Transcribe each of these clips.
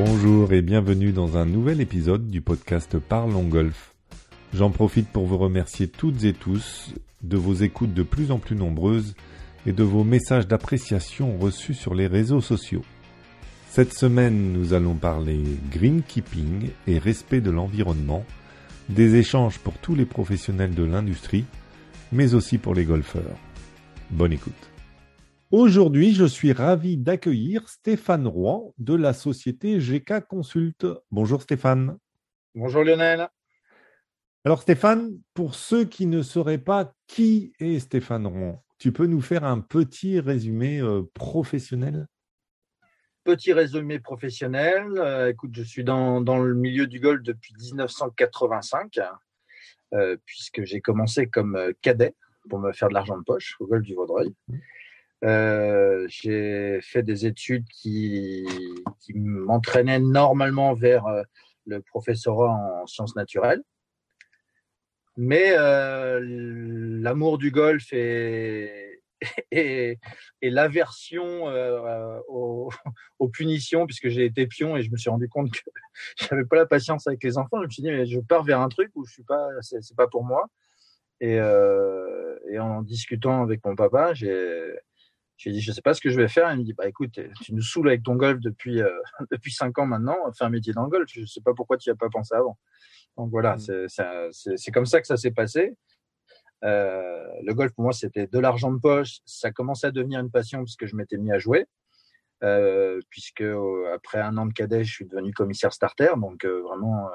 Bonjour et bienvenue dans un nouvel épisode du podcast Parlons Golf. J'en profite pour vous remercier toutes et tous de vos écoutes de plus en plus nombreuses et de vos messages d'appréciation reçus sur les réseaux sociaux. Cette semaine, nous allons parler greenkeeping et respect de l'environnement, des échanges pour tous les professionnels de l'industrie, mais aussi pour les golfeurs. Bonne écoute. Aujourd'hui, je suis ravi d'accueillir Stéphane Roy de la société GK Consult. Bonjour Stéphane. Bonjour Lionel. Alors Stéphane, pour ceux qui ne sauraient pas qui est Stéphane Roy, tu peux nous faire un petit résumé euh, professionnel? Petit résumé professionnel. Euh, écoute, je suis dans, dans, le milieu du golf depuis 1985, euh, puisque j'ai commencé comme cadet pour me faire de l'argent de poche au golf du Vaudreuil. Euh, j'ai fait des études qui, qui m'entraînaient normalement vers euh, le professorat en sciences naturelles. Mais euh, l'amour du golf et, et, et l'aversion euh, aux, aux, punitions, puisque j'ai été pion et je me suis rendu compte que j'avais pas la patience avec les enfants, je me suis dit, mais je pars vers un truc où je suis pas, c'est pas pour moi. Et, euh, et en discutant avec mon papa, j'ai j'ai dit, je sais pas ce que je vais faire. Il me dit, bah écoute, tu nous saoules avec ton golf depuis euh, depuis cinq ans maintenant. Fais un métier dans le golf. Je sais pas pourquoi tu n'y as pas pensé avant. Donc voilà, mmh. c'est comme ça que ça s'est passé. Euh, le golf pour moi c'était de l'argent de poche. Ça commençait à devenir une passion puisque je m'étais mis à jouer. Euh, puisque euh, après un an de cadet, je suis devenu commissaire starter. Donc euh, vraiment,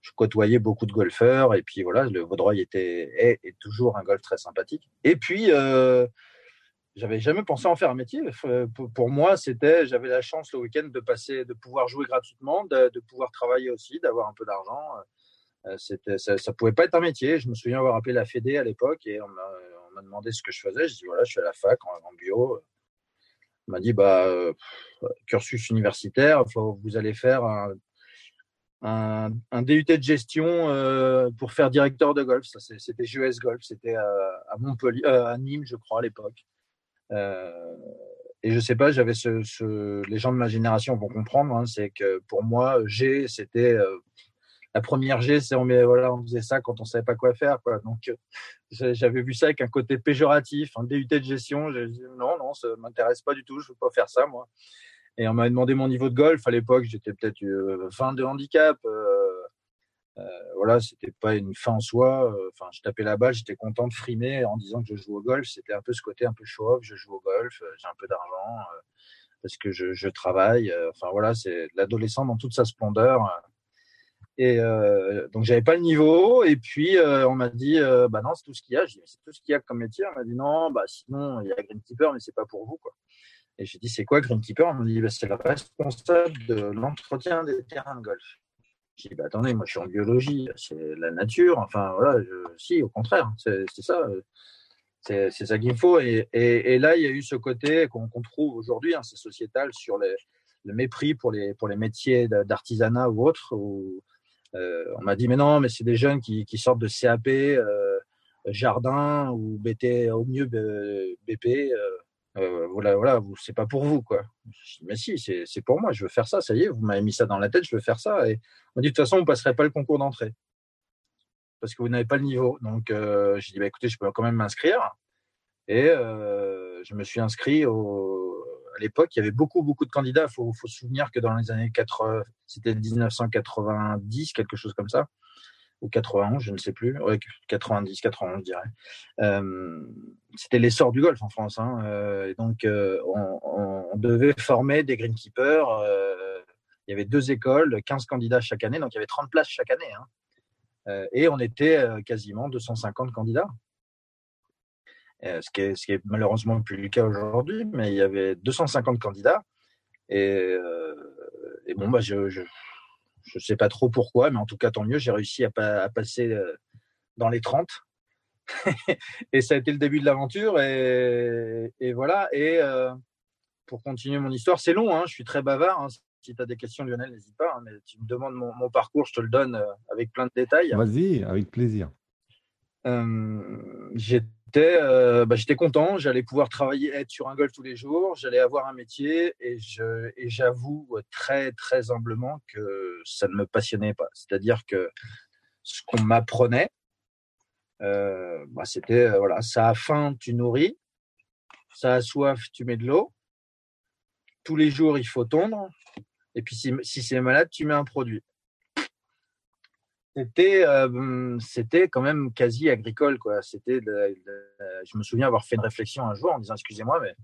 je côtoyais beaucoup de golfeurs. Et puis voilà, le Vaudreuil était est, est toujours un golf très sympathique. Et puis j'avais jamais pensé en faire un métier. Pour moi, c'était, j'avais la chance le week-end de passer, de pouvoir jouer gratuitement, de, pouvoir travailler aussi, d'avoir un peu d'argent. Euh, c'était, ça, ça pouvait pas être un métier. Je me souviens avoir appelé la Fédé à l'époque et on m'a, demandé ce que je faisais. Je dis voilà, je suis à la fac en, bio. On m'a dit bah euh, cursus universitaire, faut, vous allez faire un, un, DUT de gestion euh, pour faire directeur de golf. Ça, c'était GES Golf, c'était à, Montpellier, euh, à Nîmes, je crois à l'époque. Euh, et je sais pas, j'avais ce, les gens de ma génération vont comprendre, hein, c'est que pour moi, G, c'était euh, la première G, c'est on, faisait ça quand on savait pas quoi faire, quoi. Donc j'avais vu ça avec un côté péjoratif, un DUT de gestion. J'ai dit non, non, ça m'intéresse pas du tout, je veux pas faire ça, moi. Et on m'avait demandé mon niveau de golf à l'époque, j'étais peut-être euh, fin de handicap. Euh, euh, voilà, c'était pas une fin en soi. Euh, enfin, je tapais la balle, j'étais content de frimer en disant que je joue au golf. C'était un peu ce côté un peu show-off. Je joue au golf, euh, j'ai un peu d'argent parce que je, travaille. Enfin voilà, c'est l'adolescent dans toute sa splendeur. Et euh, donc j'avais pas le niveau. Et puis euh, on m'a dit, euh, bah non, c'est tout ce qu'il y a. J'ai dit, c'est tout ce qu'il y a comme métier. On m'a dit non, bah sinon il y a Greenkeeper, mais c'est pas pour vous quoi. Et j'ai dit c'est quoi Greenkeeper? On m'a dit bah, c'est le responsable de l'entretien des terrains de golf. J'ai dit, bah, attendez, moi je suis en biologie, c'est la nature, enfin voilà, je, si, au contraire, c'est ça, c'est ça qu'il faut. Et, et, là, il y a eu ce côté qu'on qu trouve aujourd'hui, hein, c'est sociétal, sur le mépris pour les, pour les métiers d'artisanat ou autres. Euh, on m'a dit, mais non, mais c'est des jeunes qui, sortent de CAP, euh, jardin ou BT, au mieux BP. Voilà, voilà, c'est pas pour vous, quoi. Dis, mais si, c'est pour moi, je veux faire ça, ça y est, vous m'avez mis ça dans la tête, je veux faire ça. Et on dit, de toute façon, vous passerez pas le concours d'entrée. Parce que vous n'avez pas le niveau. Donc, euh, j'ai dit, bah, écoutez, je peux quand même m'inscrire. Et je me suis inscrit au... à l'époque, il y avait beaucoup, beaucoup de candidats. Il faut, faut se souvenir que dans les années 80, c'était 1990, quelque chose comme ça ou 91, je ne sais plus, ouais, 90, 91, je dirais. C'était l'essor du golf en France. Hein, euh, donc, euh, on, devait former des greenkeepers. Euh, il y avait deux écoles, 15 candidats chaque année, donc il y avait 30 places chaque année. Hein. et on était quasiment 250 candidats. ce, qui est, malheureusement plus le cas aujourd'hui, mais il y avait 250 candidats. Et, bon, bah, je je ne sais pas trop pourquoi, mais en tout cas, tant mieux. J'ai réussi à, à, passer euh, dans les 30. et ça a été le début de l'aventure. Et, et, voilà. Et euh, pour continuer mon histoire, c'est long. Hein, je suis très bavard. Hein. Si tu as des questions, Lionel, n'hésite pas. Hein, mais tu me demandes mon, mon, parcours, je te le donne euh, avec plein de détails. Vas-y, avec plaisir. Euh, J'étais j'étais euh, bah, j'étais content, j'allais pouvoir travailler, être sur un golf tous les jours, j'allais avoir un métier et j'avoue très très humblement que ça ne me passionnait pas. C'est-à-dire que ce qu'on m'apprenait, euh, bah, c'était euh, voilà, ça a faim, tu nourris, ça a soif, tu mets de l'eau. Tous les jours, il faut tondre. Et puis si, si c'est malade, tu mets un produit c'était euh, c'était quand même quasi agricole quoi. C'était je me souviens avoir fait une réflexion un jour en disant excusez-moi mais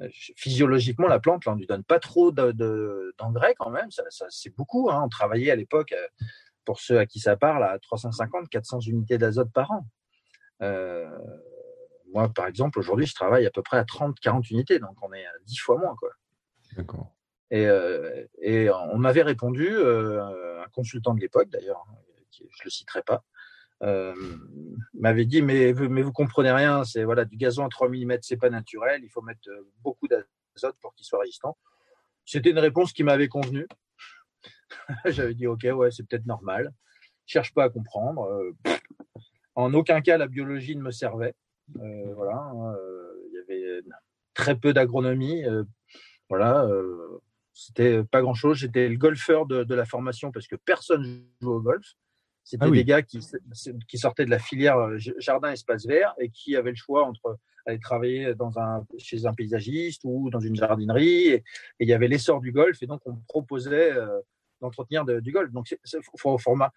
euh, physiologiquement la plante là, on lui donne pas trop d'engrais quand même. Ça, c'est beaucoup hein. on travaillait à l'époque euh, pour ceux à qui ça parle à 350 400 unités d'azote par an. Moi par exemple aujourd'hui je travaille à peu près à 30 40 unités donc on est à 10 fois moins quoi. D'accord et, et on m'avait répondu un consultant de l'époque d'ailleurs, hein, je le citerai pas, euh, m'avait dit mais, mais vous comprenez rien, c'est voilà du gazon à 3 mm, c'est pas naturel, il faut mettre euh, beaucoup d'azote pour qu'il soit résistant. C'était une réponse qui m'avait convenu. J'avais dit ok ouais c'est peut-être normal. cherche pas à comprendre. Euh, en aucun cas la biologie ne me servait. voilà, hein, il y avait très peu d'agronomie. voilà, c'était pas grand chose. J'étais le golfeur de, la formation parce que personne joue au golf. C'était ah des gars qui, qui sortaient de la filière euh, jardin espace vert et qui avaient le choix entre aller travailler dans un, chez un paysagiste ou dans une jardinerie. Et, il y avait l'essor du golf et donc on proposait euh, d'entretenir du golf. Donc c'est format.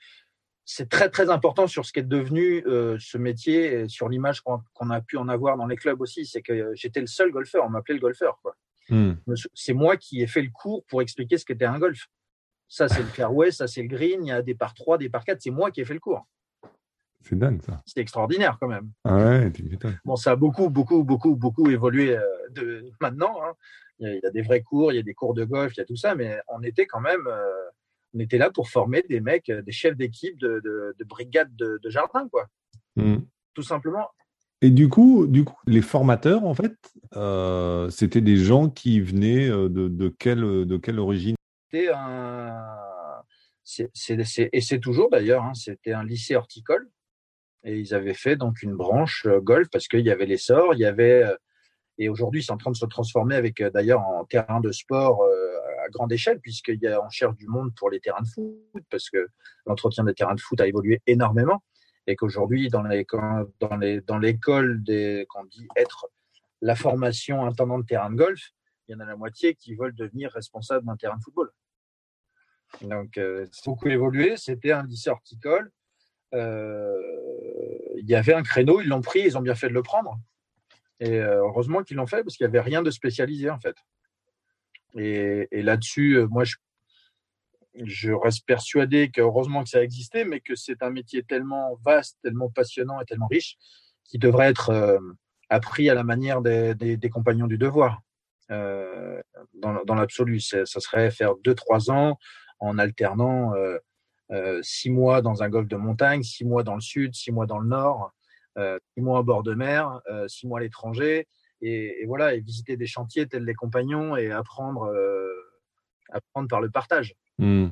C'est très très important sur ce qui est devenu euh, ce métier, et sur l'image qu'on a pu en avoir dans les clubs aussi. C'est que j'étais le seul golfeur. On m'appelait le golfeur. Quoi. Hmm. C'est moi qui ai fait le cours pour expliquer ce qu'était un golf. Ça, c'est le fairway, ça, c'est le green. Il y a des par 3, des par 4. C'est moi qui ai fait le cours. C'est dingue, ça. C'est extraordinaire, quand même. Ah ouais, bon, ça a beaucoup, beaucoup, beaucoup, beaucoup évolué euh, de, maintenant. Hein. Il, y a, des vrais cours, il y a des cours de golf, il y a tout ça, mais on était quand même. Euh, on était là pour former des mecs, des chefs d'équipe de, de, brigade de, jardin, quoi. Hmm. Tout simplement. Et du coup, du coup, les formateurs, en fait, euh, c'était des gens qui venaient euh, de, quelle, de quelle origine? C'était un. et c'est toujours d'ailleurs, hein, c'était un lycée horticole. Et ils avaient fait donc une branche euh, golf parce qu'il y avait l'essor, il y avait. Et aujourd'hui, c'est en train de se transformer avec d'ailleurs en terrain de sport à grande échelle, puisqu'il y a, on cherche du monde pour les terrains de foot, parce que l'entretien des terrains de foot a évolué énormément et qu'aujourd'hui, dans l'école dans les, dans des, qu'on dit être la formation intendant de terrain de golf, il y en a la moitié qui veulent devenir responsable d'un terrain de football. Donc, euh, c'est beaucoup évolué. C'était un lycée horticole. Euh, il y avait un créneau, ils l'ont pris, ils ont bien fait de le prendre. Et euh, heureusement qu'ils l'ont fait parce qu'il n'y avait rien de spécialisé en fait. Et, et là-dessus, moi, je je reste persuadé que heureusement que ça existait, mais que c'est un métier tellement vaste, tellement passionnant et tellement riche qui devrait être euh, appris à la manière des, compagnons du devoir. Euh, dans, l'absolu, ça serait faire deux trois ans en alternant euh, six mois dans un golfe de montagne, six mois dans le sud, six mois dans le nord, six mois à bord de mer, six mois à l'étranger, et, et, voilà, et visiter des chantiers tels les compagnons et apprendre apprendre par le partage. Hmm.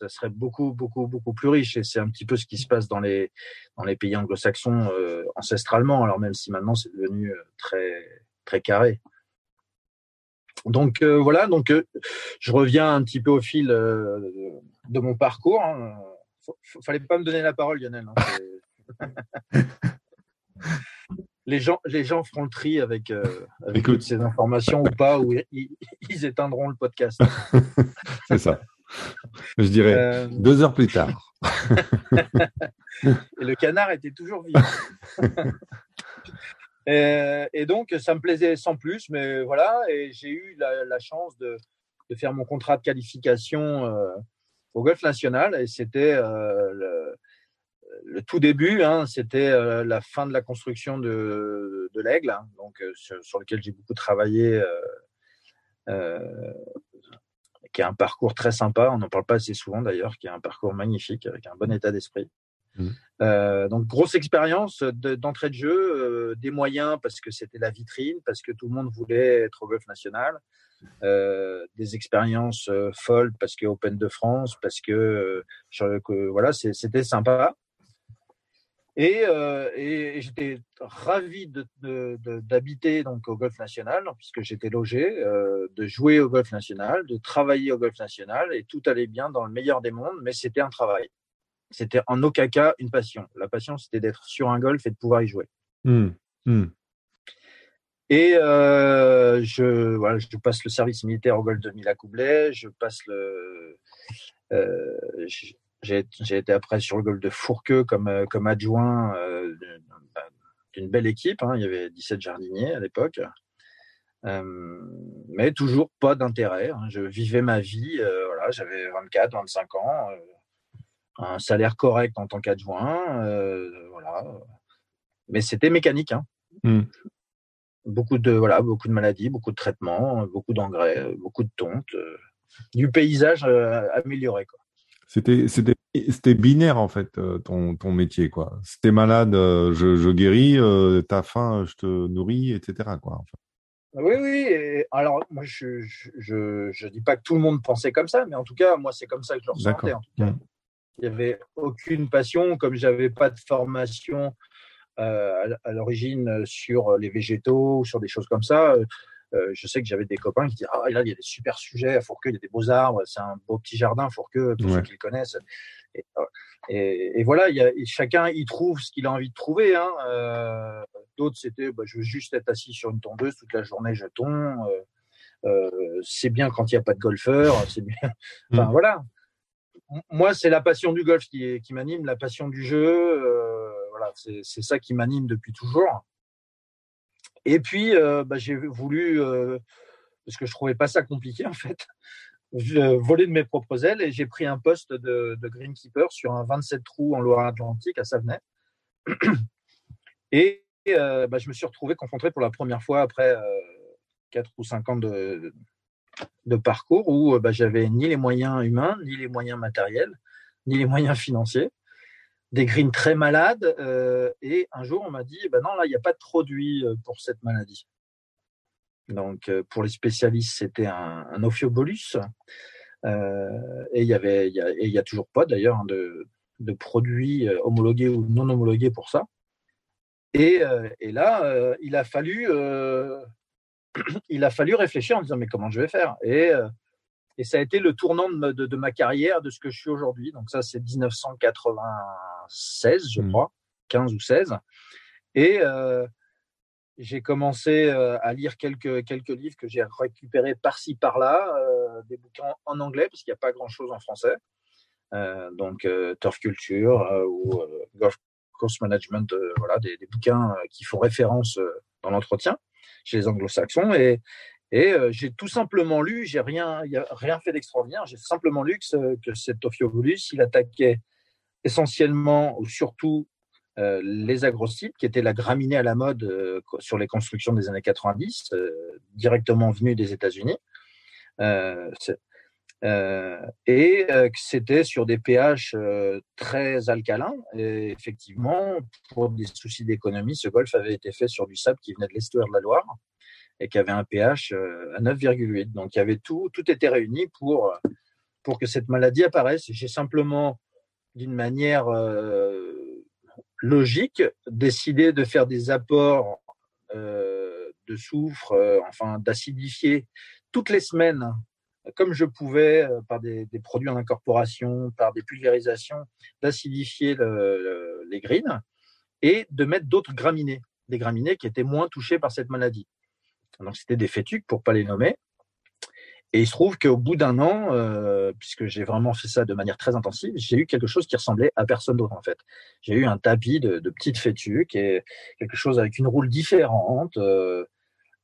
Ça serait beaucoup, beaucoup, beaucoup plus riche. Et c'est un petit peu ce qui se passe dans les, dans les pays anglo-saxons euh, ancestralement, alors même si maintenant c'est devenu euh, très, très carré. Donc euh, voilà, donc je reviens un petit peu au fil de mon parcours. Hein. Fallait pas me donner la parole, Lionel. Hein, les gens, les gens feront le tri avec, avec toutes ces informations ou pas, ou ils éteindront le podcast. c'est ça. Je dirais euh, deux heures plus tard. et le canard était toujours vivant. et, donc, ça me plaisait sans plus, mais voilà. Et j'ai eu la, chance de, faire mon contrat de qualification euh, au Golf National. Et c'était euh, le, tout début, hein, c'était la fin de la construction de, l'Aigle, hein, donc, sur, lequel j'ai beaucoup travaillé qui a un parcours très sympa, on n'en parle pas assez souvent d'ailleurs, qui a un parcours magnifique avec un bon état d'esprit. Mmh. Euh, donc grosse expérience d'entrée de, jeu, euh, des moyens parce que c'était la vitrine, parce que tout le monde voulait être au golf national, euh, des expériences folles parce que Open de France, parce que, que voilà, c'était sympa. Et, euh, et j'étais ravi d'habiter donc au Golf National, puisque j'étais logé, euh, de jouer au Golf National, de travailler au Golf National, et tout allait bien dans le meilleur des mondes, mais c'était un travail. C'était en aucun cas une passion. La passion, c'était d'être sur un golf et de pouvoir y jouer. Mmh. Mmh. Et euh, je, voilà, je passe le service militaire au golf de Mila-Coublet, je passe le. Euh, j'ai été après sur le golf de Fourqueux comme, euh, comme adjoint euh, d'une belle équipe. Hein. Il y avait 17 jardiniers à l'époque. Euh, mais toujours pas d'intérêt. Hein. Je vivais ma vie. Euh, voilà, J'avais 24, 25 ans. un salaire correct en tant qu'adjoint. voilà. Mais c'était mécanique. Hein. Mmh. Beaucoup de voilà, beaucoup de maladies, beaucoup de traitements, beaucoup d'engrais, beaucoup de tontes, du paysage amélioré. Quoi. C'était, c'était, c'était binaire en fait euh, ton, ton métier quoi. Si malade, euh, je, je guéris. Euh, t'as faim, je te nourris, etc. Quoi. Oui, oui. alors moi, je, je, je, dis pas que tout le monde pensait comme ça, mais en tout cas, moi, c'est comme ça que je le ressentais. En tout cas. Il n'y avait aucune passion, comme j'avais pas de formation à, l'origine sur les végétaux ou sur des choses comme ça. Euh, je sais que j'avais des copains qui disaient ah là il y a des super sujets à Fourqueux, il y a des beaux arbres, c'est un beau petit jardin Fourqueux pour ceux qui le connaissent. Et, euh, et, et voilà, il y a, chacun y trouve ce qu'il a envie de trouver. Hein. Euh, D'autres c'était bah, je veux juste être assis sur une tondeuse toute la journée, je tombe. Euh, euh, c'est bien quand il n'y a pas de golfeur, c'est bien. enfin mm. voilà. Moi, c'est la passion du golf qui, qui m'anime, la passion du jeu. voilà, c'est ça qui m'anime depuis toujours. Et puis, euh, bah, j'ai voulu, euh, parce que je trouvais pas ça compliqué en fait, voler de mes propres ailes et j'ai pris un poste de, de, greenkeeper sur un 27 trous en Loire-Atlantique à Savenay. Et euh, bah, je me suis retrouvé confronté pour la première fois après euh, 4 ou 5 ans de, parcours où bah, j'avais ni les moyens humains, ni les moyens matériels, ni les moyens financiers des greens très malades. Euh, et un jour, on m'a dit, ben non, là, il n'y a pas de produit euh, pour cette maladie. Donc, euh, pour les spécialistes, c'était un, un ophiobolus. Et il y avait, il a toujours pas d'ailleurs hein, de, de produits homologués ou non homologués pour ça. Et, et là, il a fallu, il a fallu réfléchir en disant mais comment je vais faire? Et et ça a été le tournant de, de, de, ma carrière, de ce que je suis aujourd'hui. Donc ça, c'est 1996, je mmh. crois, 15 ou 16. Et euh, j'ai commencé euh, à lire quelques, quelques livres que j'ai récupérés par-ci, par-là, euh, des bouquins en anglais, parce qu'il n'y a pas grand-chose en français. Donc Turf Culture ou Golf Course Management, voilà, des, des, bouquins qui font référence dans l'entretien chez les anglo-saxons. Et, et euh, j'ai tout simplement lu, j'ai rien, rien fait d'extraordinaire, j'ai simplement lu que, que cet Ophiobolus, il attaquait essentiellement ou surtout euh, les agrocypes, qui étaient la graminée à la mode euh, sur les constructions des années 90, euh, directement venue des États-Unis. Et que c'était sur des pH très alcalins. Et effectivement, pour des soucis d'économie, ce golf avait été fait sur du sable qui venait de l'estuaire de la Loire et qui avait un pH euh, à 9,8. Donc il y avait tout, tout était réuni pour, pour que cette maladie apparaisse. J'ai simplement, d'une manière euh, logique, décidé de faire des apports euh, de soufre, euh, enfin d'acidifier toutes les semaines, comme je pouvais, euh, par des, produits en incorporation, par des pulvérisations, d'acidifier le, les greens et de mettre d'autres graminées, des graminées qui étaient moins touchées par cette maladie. Donc c'était des fétuques pour pas les nommer. Et il se trouve qu'au bout d'un an, euh, puisque j'ai vraiment fait ça de manière très intensive, j'ai eu quelque chose qui ressemblait à personne d'autre en fait. J'ai eu un tapis de, de petites fétuques et quelque chose avec une roule différente. Euh,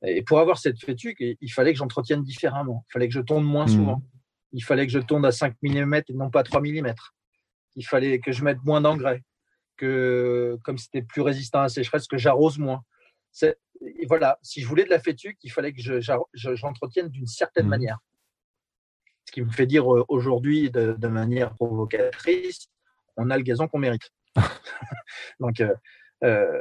et pour avoir cette fétuque, il fallait que j'entretienne différemment. Il fallait que je tourne moins mmh. souvent. Il fallait que je tourne à 5 mm et non pas 3 mm. Il fallait que je mette moins d'engrais. Que comme c'était plus résistant à la sécheresse, que j'arrose moins et voilà, si je voulais de la fétuque, il fallait que j'entretienne d'une certaine mmh. manière. Ce qui me fait dire euh, aujourd'hui de, de, manière provocatrice, on a le gazon qu'on mérite. Donc, euh, euh,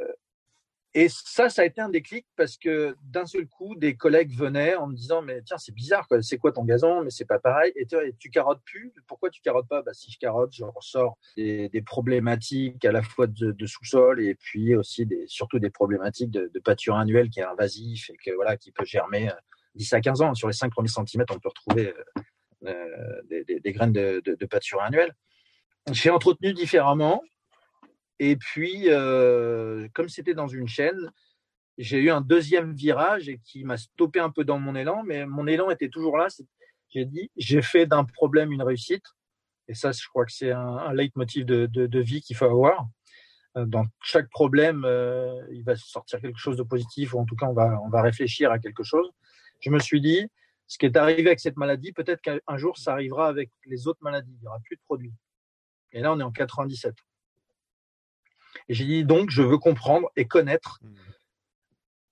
et ça, ça a été un déclic parce que d'un seul coup, des collègues venaient en me disant mais tiens c'est bizarre c'est quoi ton gazon? Mais c'est pas pareil. Et tu, tu carottes plus? Pourquoi tu carottes pas? Bah, si je carotte je ressors des, problématiques à la fois de, sous-sol et puis aussi surtout des problématiques de, pâture annuelle qui est invasif et que voilà qui peut germer 10 euh, à 15 ans. Sur les 5 premiers centimètres on peut retrouver euh, euh, des, graines de, pâture annuelle. J'ai entretenu différemment et puis, euh, comme c'était dans une chaîne, j'ai eu un deuxième virage et qui m'a stoppé un peu dans mon élan, mais mon élan était toujours là. J'ai dit, j'ai fait d'un problème une réussite. Et ça, je crois que c'est un, leitmotiv de vie qu'il faut avoir. Euh, dans chaque problème, euh, il va sortir quelque chose de positif, ou en tout cas, on va, on va réfléchir à quelque chose. Je me suis dit, ce qui est arrivé avec cette maladie, peut-être qu'un jour, ça arrivera avec les autres maladies. Il n'y aura plus de produits. Et là, on est en 97. Et j'ai dit donc, je veux comprendre et connaître mmh.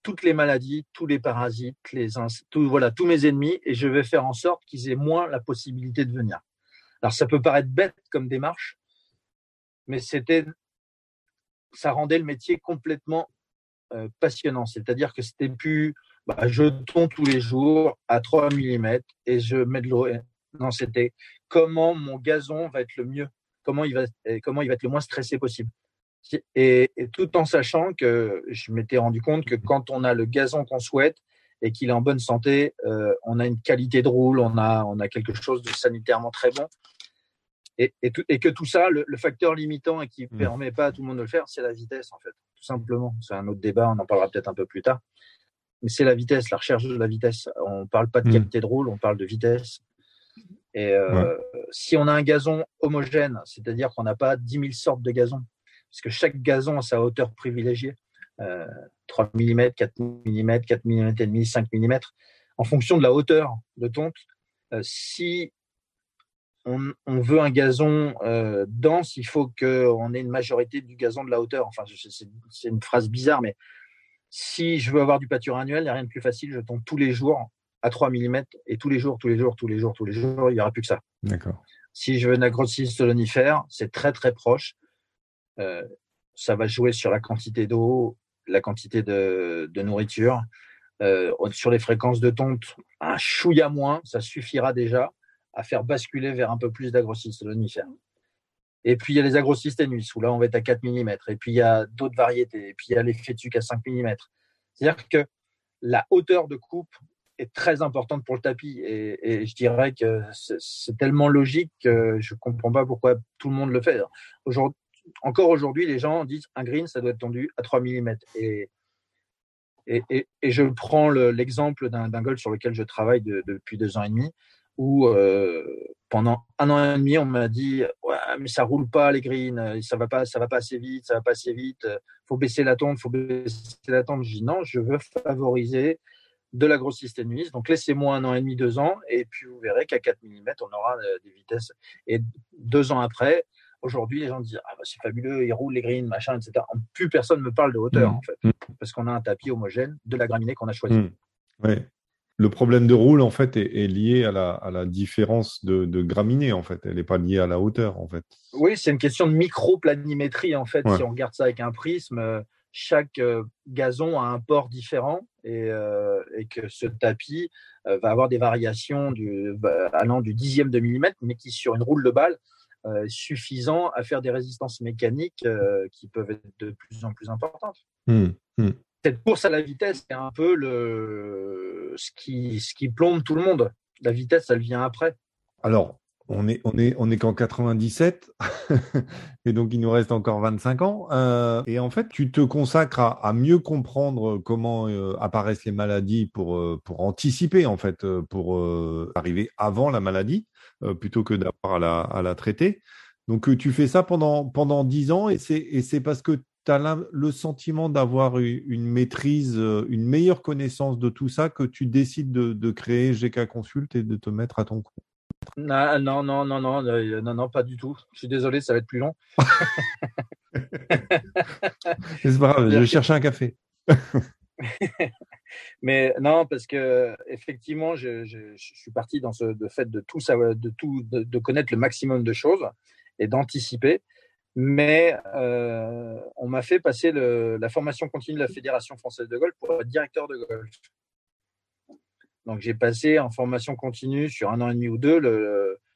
toutes les maladies, tous les parasites, les tout, voilà, tous mes ennemis, et je vais faire en sorte qu'ils aient moins la possibilité de venir. Alors ça peut paraître bête comme démarche, mais c'était, ça rendait le métier complètement euh, passionnant. C'est-à-dire que c'était plus, bah, je tombe tous les jours à 3 mm et je mets de l'eau. Non, c'était comment mon gazon va être le mieux, comment il va, comment il va être le moins stressé possible. Et, tout en sachant que je m'étais rendu compte que quand on a le gazon qu'on souhaite et qu'il est en bonne santé, euh, on a une qualité de roule, on a, on a quelque chose de sanitairement très bon. Et, et, et que tout ça, le, facteur limitant et qui ne mmh. permet pas à tout le monde de le faire, c'est la vitesse, en fait, tout simplement. C'est un autre débat, on en parlera peut-être un peu plus tard. Mais c'est la vitesse, la recherche de la vitesse. On ne parle pas de mmh. qualité de roule, on parle de vitesse. Et euh, si on a un gazon homogène, c'est-à-dire qu'on n'a pas 10 000 sortes de gazon, puisque chaque gazon a sa hauteur privilégiée. 3 mm, 4 mm, 4 mm et demi, 5 mm. En fonction de la hauteur de tonte, euh, si on, veut un gazon euh, dense, il faut qu'on ait une majorité du gazon de la hauteur. Enfin, c'est une phrase bizarre, mais si je veux avoir du pâture annuel, il n'y a rien de plus facile. Je tombe tous les jours à 3 mm et tous les jours, tous les jours, tous les jours, tous les jours, il n'y aura plus que ça. D'accord. Si je veux une agrostis solonifère, c'est très très proche. Euh, ça va jouer sur la quantité d'eau, la quantité de, nourriture. Euh, sur les fréquences de tonte, un chouïa moins, ça suffira déjà à faire basculer vers un peu plus l'agrocysténifère. Et puis il y a les agrocysténus, où là on va être à 4 mm. Et puis il y a d'autres variétés. Et puis il y a les fétuques à 5 mm. C'est-à-dire que la hauteur de coupe est très importante pour le tapis. Et, et je dirais que c'est tellement logique que je ne comprends pas pourquoi tout le monde le fait. Aujourd'hui, encore aujourd'hui, les gens disent un green, ça doit être tendu à 3 mm. Et, et, et, je prends l'exemple d'un golf sur lequel je travaille depuis deux ans et demi, où euh, pendant un an et demi, on m'a dit mais ça roule pas les greens, ça va pas, ça va pas assez vite, ça va pas assez vite, faut baisser la tombe, faut baisser la tombe. Je dis non, je veux favoriser de la grosse. Donc laissez-moi un an et demi, deux ans, et puis vous verrez qu'à 4 mm, on aura euh, des vitesses. Et deux ans après, Aujourd'hui, les gens disent ah bah, c'est fabuleux, ils roulent les greens, machin, etc. Plus personne ne me parle de hauteur mmh. en fait, mmh. parce qu'on a un tapis homogène de la graminée qu'on a choisi. Mmh. Ouais. Le problème de roule en fait est, lié à la, à la différence de, de, graminée en fait. Elle n'est pas liée à la hauteur en fait. Oui, c'est une question de micro-planimétrie en fait. Si on regarde ça avec un prisme, euh, chaque euh, gazon a un port différent et, euh, et que ce tapis va avoir des variations du, allant du dixième de millimètre, mais qui sur une roule de balle euh, suffisant à faire des résistances mécaniques euh, qui peuvent être de plus en plus importantes. Mmh, mmh. Cette course à la vitesse, c'est un peu le, ce, qui, ce qui plombe tout le monde. La vitesse, elle vient après. Alors, on est, on est, on est qu'en 97, et donc il nous reste encore 25 ans. Euh, et en fait, tu te consacres à, mieux comprendre comment apparaissent les maladies pour, pour anticiper, en fait, pour arriver avant la maladie. Euh, plutôt que d'avoir à la, traiter. Donc euh, tu fais ça pendant, pendant 10 ans et c'est parce que tu as le sentiment d'avoir une maîtrise, euh, une meilleure connaissance de tout ça que tu décides de, créer GK Consult et de te mettre à ton compte. Non, non, non, non, non, non, non, pas du tout. Je suis désolé, ça va être plus long. c'est pas grave, je vais chercher un café. Mais non, parce que effectivement, je, suis parti dans ce fait de tout savoir, de tout, de, connaître le maximum de choses et d'anticiper. Mais on m'a fait passer la formation continue de la Fédération française de golf pour être directeur de golf. Donc j'ai passé en formation continue sur un an et demi ou deux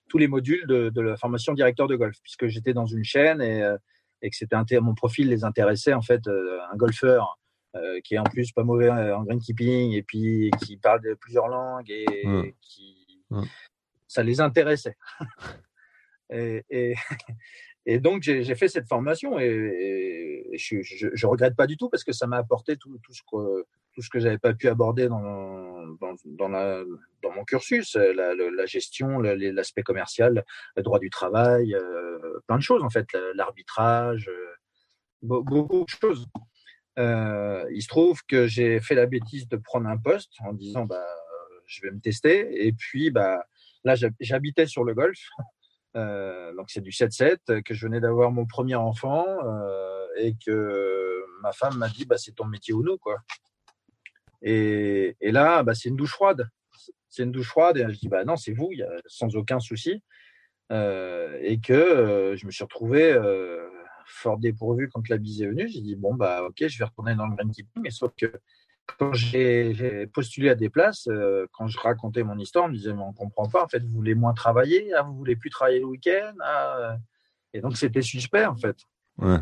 tous les modules de, la formation directeur de golf, puisque j'étais dans une chaîne et, et que c'était mon profil les intéressait en fait un golfeur euh, qui est en plus pas mauvais euh, en greenkeeping et puis qui parle de plusieurs langues et mmh. qui mmh. ça les intéressait. et, et, donc j'ai fait cette formation et, je, je, regrette pas du tout parce que ça m'a apporté tout, tout, ce que tout ce que j'avais pas pu aborder dans dans, dans, la, dans mon cursus, la, la gestion, l'aspect commercial, le droit du travail, euh, plein de choses en fait, l'arbitrage, beaucoup de choses. Euh, il se trouve que j'ai fait la bêtise de prendre un poste en disant bah je vais me tester. Et puis bah là j'habitais sur le golf. Euh, donc c'est du 7-7 que je venais d'avoir mon premier enfant euh, et que ma femme m'a dit bah c'est ton métier ou nous quoi. Et, et là bah c'est une douche froide. C'est une douche froide. Et je dis bah non c'est vous y a, sans aucun souci. Euh, et que je me suis retrouvé fort dépourvu quand la bise est venue. J'ai dit, bon, bah, ok, je vais retourner dans le greenkeeping. Mais sauf que quand j'ai postulé à des places, euh, quand je racontais mon histoire, on me disait, mais on comprend pas. En fait, vous voulez moins travailler, ah, vous voulez plus travailler le week-end. Ah, euh. et donc, c'était suspect, en fait. Ouais.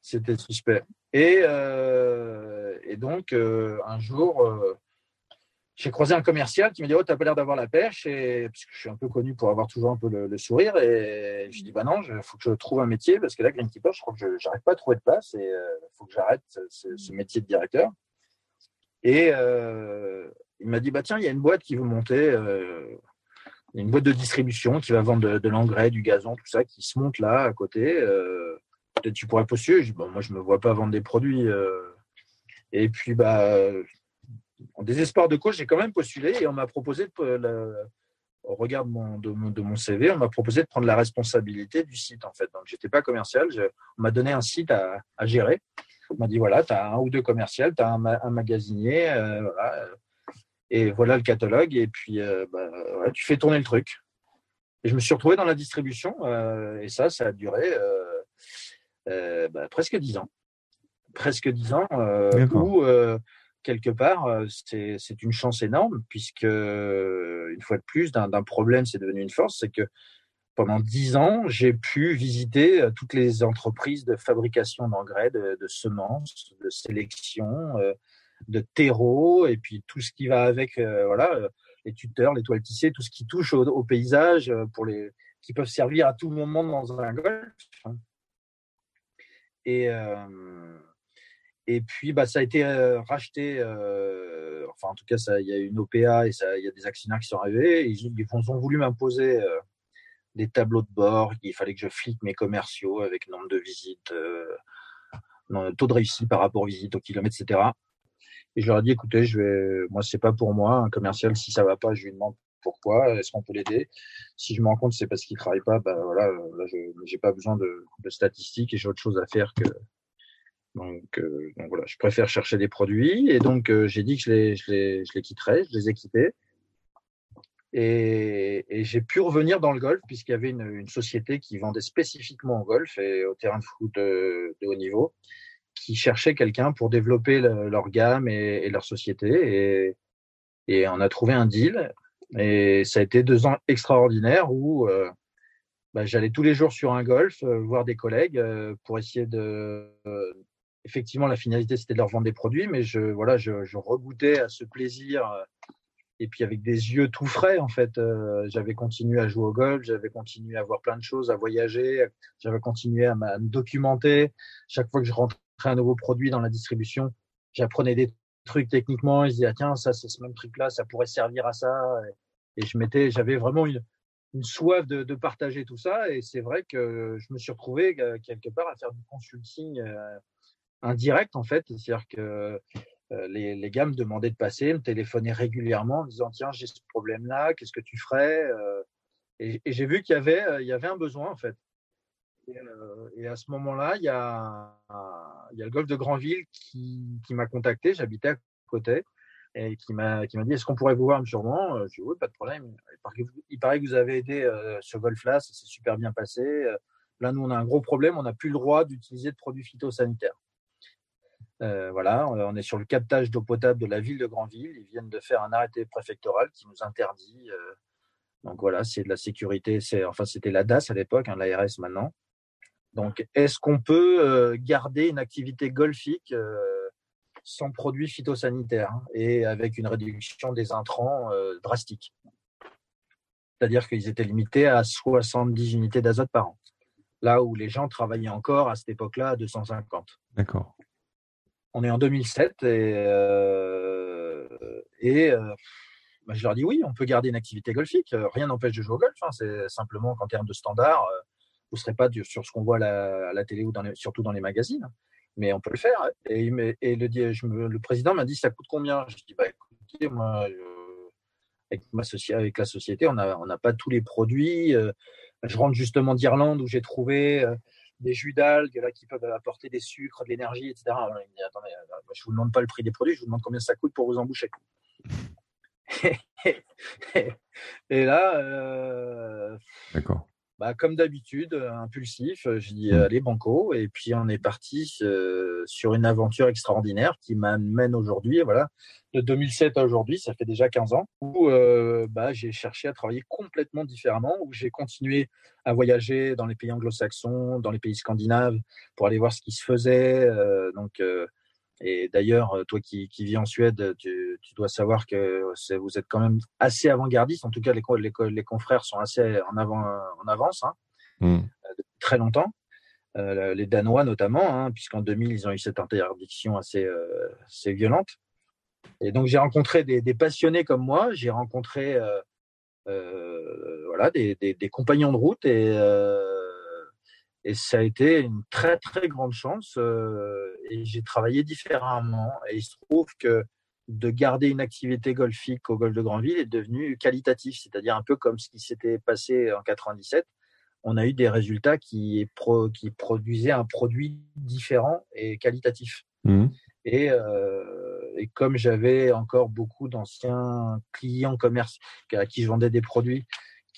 C'était suspect. Et, euh, et donc, un jour, j'ai croisé un commercial qui m'a dit Oh, t'as pas l'air d'avoir la pêche, et, parce que je suis un peu connu pour avoir toujours un peu le, sourire. Et je dis Bah non, il faut que je trouve un métier, parce que là, Greenkeeper, je crois que je n'arrive pas à trouver de place, et il euh, faut que j'arrête ce, métier de directeur. Et euh, il m'a dit Bah tiens, il y a une boîte qui veut monter, euh, une boîte de distribution qui va vendre de, l'engrais, du gazon, tout ça, qui se monte là à côté. Peut-être tu pourrais postuler. Je dis, bah, moi, je me vois pas vendre des produits. Et puis, bah, en désespoir de cause, j'ai quand même postulé et on m'a proposé, de, au regard de mon, de, mon, CV, on m'a proposé de prendre la responsabilité du site en fait. Donc j'étais pas commercial, on m'a donné un site à, gérer. On m'a dit voilà, tu as un ou deux commerciaux, tu as un, magasinier, euh, voilà, et voilà le catalogue, et puis euh, bah, tu fais tourner le truc. Et je me suis retrouvé dans la distribution, euh, et ça, ça a duré bah, presque dix ans. Presque dix ans, où quelque part, euh, c'est une chance énorme, puisque, euh, une fois de plus, d'un problème, c'est devenu une force, c'est que pendant dix ans, j'ai pu visiter euh, toutes les entreprises de fabrication d'engrais, de, semences, de sélection, de terreau, et puis tout ce qui va avec, voilà, les tuteurs, les toiles tissées, tout ce qui touche au, paysage, pour les, qui peuvent servir à tout moment dans un golf. Et, et puis, bah, ça a été euh, racheté. Euh, enfin, en tout cas, il y a eu une OPA et il y a des actionnaires qui sont arrivés. Ils, ils, ont voulu m'imposer euh, des tableaux de bord. Il fallait que je flique mes commerciaux avec nombre de visites, taux de réussite par rapport aux visites au kilomètre, etc. Et je leur ai dit, écoutez, je vais, moi, c'est pas pour moi. Un commercial, si ça va pas, je lui demande pourquoi, est-ce qu'on peut l'aider? Si je me rends compte c'est parce qu'il travaille pas, bah voilà, là, je j'ai pas besoin de statistiques et j'ai autre chose à faire que euh, donc, voilà, je préfère chercher des produits. Et donc euh, j'ai dit que je les, quitterais, je les ai quittés. Et, j'ai pu revenir dans le golf puisqu'il y avait une, société qui vendait spécifiquement au golf et au terrain de foot de, haut niveau, qui cherchait quelqu'un pour développer leur gamme et, leur société. Et, et, on a trouvé un deal. Et ça a été deux ans extraordinaires où euh, bah, j'allais tous les jours sur un golf, voir des collègues pour essayer de, effectivement, la finalité, c'était de leur vendre des produits, mais je, voilà, je, je à ce plaisir. Euh, et puis avec des yeux tout frais, en fait, euh, j'avais continué à jouer au golf, j'avais continué à voir plein de choses, à voyager, j'avais continué à, me documenter. Chaque fois que je rentrais un nouveau produit dans la distribution, j'apprenais des trucs techniquement. Ils disaient, ah, tiens, ça, c'est ce même truc-là, ça pourrait servir à ça. Et, je m'étais, j'avais vraiment une, soif de, de, partager tout ça. Et c'est vrai que je me suis retrouvé euh, quelque part à faire du consulting indirect en fait. C'est-à-dire que euh, les, gars me demandaient de passer, me téléphonaient régulièrement en disant tiens j'ai ce problème-là, qu'est-ce que tu ferais euh, Et, j'ai vu qu'il y avait euh, y avait un besoin en fait. Et, à ce moment-là, il y a le golf de Granville qui, m'a contacté. J'habitais à côté et qui m'a qui m'a dit est-ce qu'on pourrait vous voir Monsieur Roman Je dis oui, pas de problème. Il paraît que vous avez aidé ce golf-là, ça s'est super bien passé. Là, nous, on a un gros problème, on n'a plus le droit d'utiliser de produits phytosanitaires. Euh, voilà, on est sur le captage d'eau potable de la ville de Granville. Ils viennent de faire un arrêté préfectoral qui nous interdit. Euh, donc voilà, c'est de la sécurité. C'est enfin c'était la DAS à l'époque, hein, l'ARS maintenant. Donc est-ce qu'on peut euh, garder une activité golfique sans produits phytosanitaires hein, et avec une réduction des intrants drastique C'est-à-dire qu'ils étaient limités à 70 unités d'azote par an, là où les gens travaillaient encore à cette époque-là à 250. D'accord. On est en 2007 et, euh, euh, bah, je leur dis oui, on peut garder une activité golfique. Rien n'empêche de jouer au golf. Hein. C'est simplement qu'en termes de standards, euh, vous ne serez pas sur ce qu'on voit à la, télé ou surtout dans les magazines. Mais on peut le faire. Et, le, président m'a dit ça coûte combien? Je dis bah écoutez, moi, avec, la société, on n'a pas tous les produits. je rentre justement d'Irlande où j'ai trouvé des jus d'algues qui peuvent apporter des sucres, de l'énergie, etc. il dit, attendez, euh, je ne vous demande pas le prix des produits, je vous demande combien ça coûte pour vous emboucher. et là, euh, D'accord. Bah, comme d'habitude, euh, impulsif, euh, dis mm. allez banco, et puis on est parti euh, sur une aventure extraordinaire qui m'amène aujourd'hui, voilà, de 2007 à aujourd'hui, ça fait déjà 15 ans, où bah, j'ai cherché à travailler complètement différemment, où j'ai continué à voyager dans les pays anglo-saxons, dans les pays scandinaves, pour aller voir ce qui se faisait, donc et d'ailleurs, euh, toi qui, qui, vis en Suède, tu, tu dois savoir que vous êtes quand même assez avant-gardiste. En tout cas, les, les, les, confrères sont assez en, avant, en avance hein, mmh. Euh, depuis très longtemps. Euh, les Danois notamment, hein, puisqu'en 2000, ils ont eu cette interdiction assez, euh, assez violente. Et donc, j'ai rencontré des, des, passionnés comme moi. J'ai rencontré euh, voilà, des, des, des, compagnons de route et et ça a été une très très grande chance. Euh, et j'ai travaillé différemment. Et il se trouve que de garder une activité golfique au golf de Grandville est devenu qualitatif, c'est-à-dire un peu comme ce qui s'était passé en 97. On a eu des résultats qui, pro, qui produisaient un produit différent et qualitatif. Mmh. Et, euh, et, comme j'avais encore beaucoup d'anciens clients commerce à qui je vendais des produits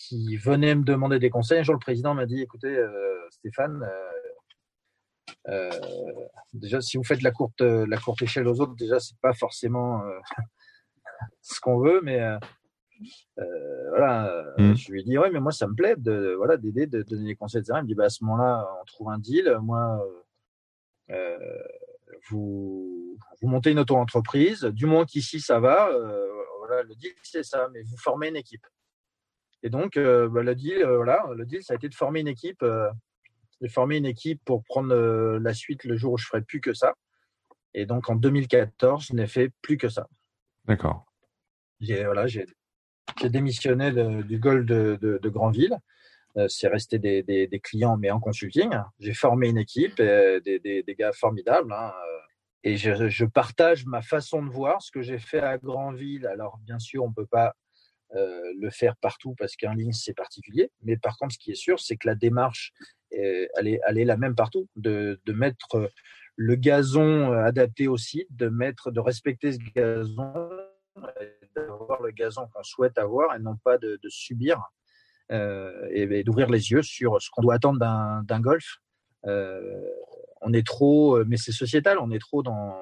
qui venaient me demander des conseils. Un jour, le président m'a dit, écoutez, euh, Stéphane, euh, euh, déjà, si vous faites la courte, la courte échelle aux autres, déjà, c'est pas forcément ce qu'on veut, mais voilà, mmh. je lui ai dit, ouais, mais moi, ça me plaît de, voilà, d'aider, de, donner des conseils, etc. Il me dit, bah, à ce moment-là, on trouve un deal. Moi, vous, vous montez une auto-entreprise. Du moins qu'ici, ça va. voilà, le deal, c'est ça, mais vous formez une équipe. Et donc, euh, bah, le deal, euh, voilà, le deal, ça a été de former une équipe, euh, de former une équipe pour prendre la suite le jour où je ferai plus que ça. Et donc, en 2014, je n'ai fait plus que ça. D'accord. J'ai voilà, j'ai démissionné du Gold de, de, de Grandville. c'est resté des, des, des, clients, mais en consulting. J'ai formé une équipe, des, des, gars formidables. Hein, et je, je, partage ma façon de voir ce que j'ai fait à Grandville. Alors, bien sûr, on peut pas euh, le faire partout parce qu'en ligne c'est particulier. Mais par contre, ce qui est sûr, c'est que la démarche, elle, est, elle est la même partout, de, de mettre le gazon euh, adapté au site, de mettre, de respecter ce gazon, d'avoir le gazon qu'on souhaite avoir et non pas de, subir euh, et, d'ouvrir les yeux sur ce qu'on doit attendre d'un golf. Euh, on est trop, mais c'est sociétal, on est trop dans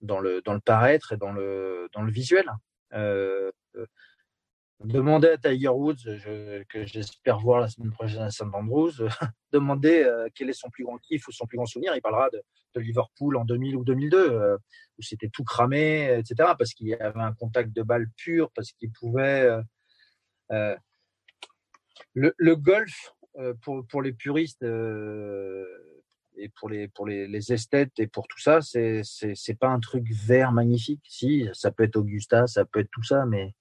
dans le dans le paraître et dans le dans le visuel. Euh, Demandez à Tiger Woods, que j'espère voir la semaine prochaine à St. Andrews, demandez euh, quel est son plus grand kiff ou son plus grand souvenir. Il parlera de, Liverpool en 2000 ou 2002, euh, où c'était tout cramé, etc., parce qu'il avait un contact de balle pur, parce qu'il pouvait. Euh, le, golf, pour, pour les puristes et pour les, pour les, les, esthètes et pour tout ça, c'est c'est pas un truc vert magnifique. Si, ça peut être Augusta, ça peut être tout ça, mais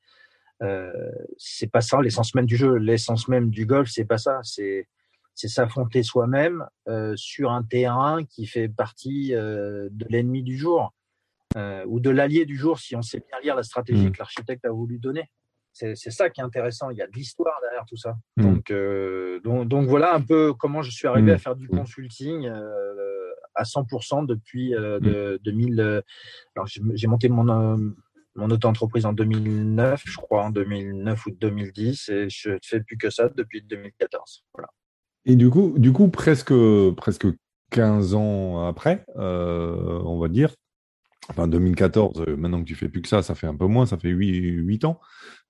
c'est pas ça l'essence même du jeu. L'essence même du golf, c'est pas ça. C'est c'est s'affronter soi-même euh, sur un terrain qui fait partie euh, de l'ennemi du jour euh, ou de l'allié du jour si on sait bien lire la stratégie mmh. que l'architecte a voulu donner. C'est ça qui est intéressant. Il y a de l'histoire derrière tout ça. Mmh. Donc, euh, donc, donc, voilà un peu comment je suis arrivé mmh. à faire du consulting euh, à 100% depuis de, 2000. alors j'ai monté mon mon auto-entreprise en 2009, je crois, en 2009 ou 2010, et je ne fais plus que ça depuis 2014. Voilà. Et du coup, du coup presque, presque 15 ans après, euh, on va dire, enfin 2014, euh, maintenant que tu fais plus que ça, ça fait un peu moins, ça fait 8, 8 ans.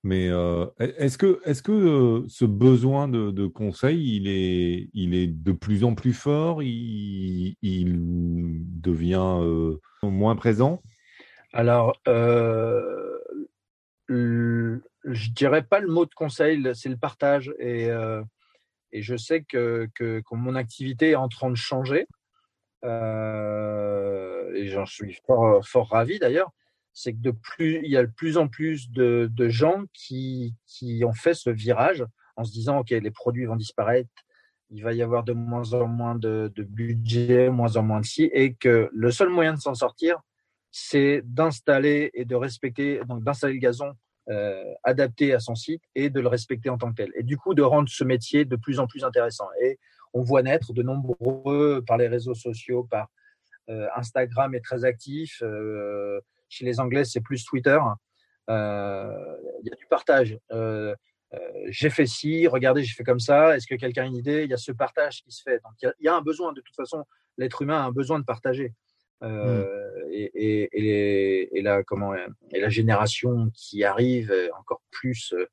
Mais euh, est-ce que, est-ce que ce besoin de, de, conseil, il est, il est de plus en plus fort, il, il devient moins présent? Alors, euh, je dirais pas le mot de conseil, c'est le partage. Et, euh, je sais que, que, mon activité est en train de changer. Euh, et j'en suis fort, ravi d'ailleurs. C'est que de plus, il y a de plus en plus de, de gens qui, qui ont fait ce virage en se disant ok les produits vont disparaître, il va y avoir de moins en moins de, de budget, moins en moins de si, et que le seul moyen de s'en sortir, c'est d'installer et de respecter, donc d'installer le gazon euh, adapté à son site et de le respecter en tant que tel. Et du coup, de rendre ce métier de plus en plus intéressant. Et on voit naître de nombreux, par les réseaux sociaux, par euh, Instagram est très actif. Euh, chez les Anglais, c'est plus Twitter. Il y a du partage. j'ai fait ci, regardez, j'ai fait comme ça. Est-ce que quelqu'un a une idée? Il y a ce partage qui se fait. Donc, il y, a, un besoin. De toute façon, l'être humain a un besoin de partager. Euh, mmh. et, et, et, la, comment, et la génération qui arrive encore plus euh,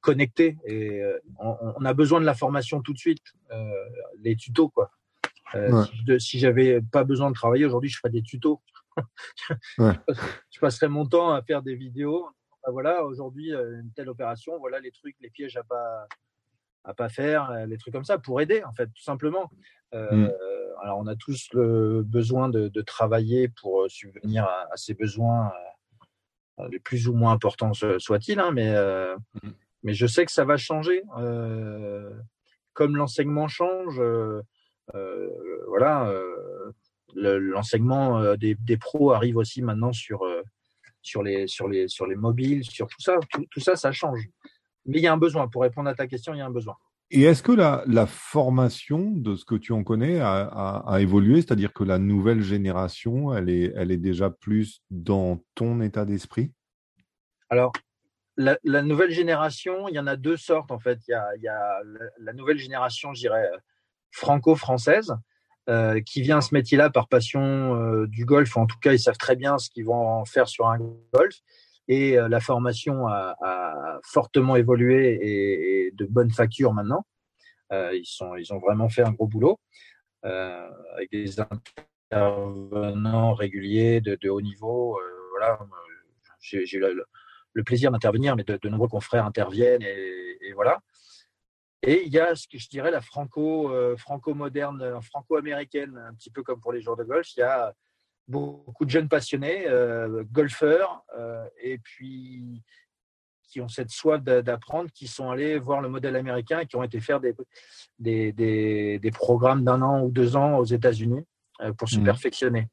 connectée. Et euh, on, a besoin de la formation tout de suite, les tutos quoi. Si, si j'avais pas besoin de travailler aujourd'hui, je ferais des tutos. je passerais mon temps à faire des vidéos. voilà, aujourd'hui une telle opération, voilà les trucs, les pièges à pas à pas faire, les trucs comme ça pour aider en fait, tout simplement. Mmh alors on a tous le besoin de, travailler pour euh, subvenir à, ces besoins, euh, les plus ou moins importants soient-ils, hein, mais, euh, mmh. mais je sais que ça va changer. comme l'enseignement change, voilà, l'enseignement des, pros arrive aussi maintenant sur, sur, les, sur, les, sur les mobiles, sur tout ça. tout ça, ça change. Mais il y a un besoin. Pour répondre à ta question, il y a un besoin. Et est-ce que la, formation de ce que tu en connais a, évolué? C'est-à-dire que la nouvelle génération, elle est, déjà plus dans ton état d'esprit? Alors, la, nouvelle génération, il y en a deux sortes en fait. Il y a, la, nouvelle génération, je dirais, franco-française, euh, qui vient à ce métier-là par passion euh, du golf. En tout cas, ils savent très bien ce qu'ils vont en faire sur un golf et euh, la formation a, fortement évolué et, de bonne facture maintenant. Euh, ils, ont vraiment fait un gros boulot euh, avec des intervenants réguliers de, haut niveau. voilà, j'ai eu le, plaisir d'intervenir, mais de, nombreux confrères interviennent et, voilà. Et il y a ce que je dirais la franco, franco-moderne, franco-américaine, un petit peu comme pour les joueurs de golf. Il y a beaucoup de jeunes passionnés, euh, golfeurs, euh, et puis qui ont cette soif d'apprendre, qui sont allés voir le modèle américain et qui ont été faire des, des, des, programmes d'un an ou deux ans aux États-Unis euh, pour se mmh. perfectionner.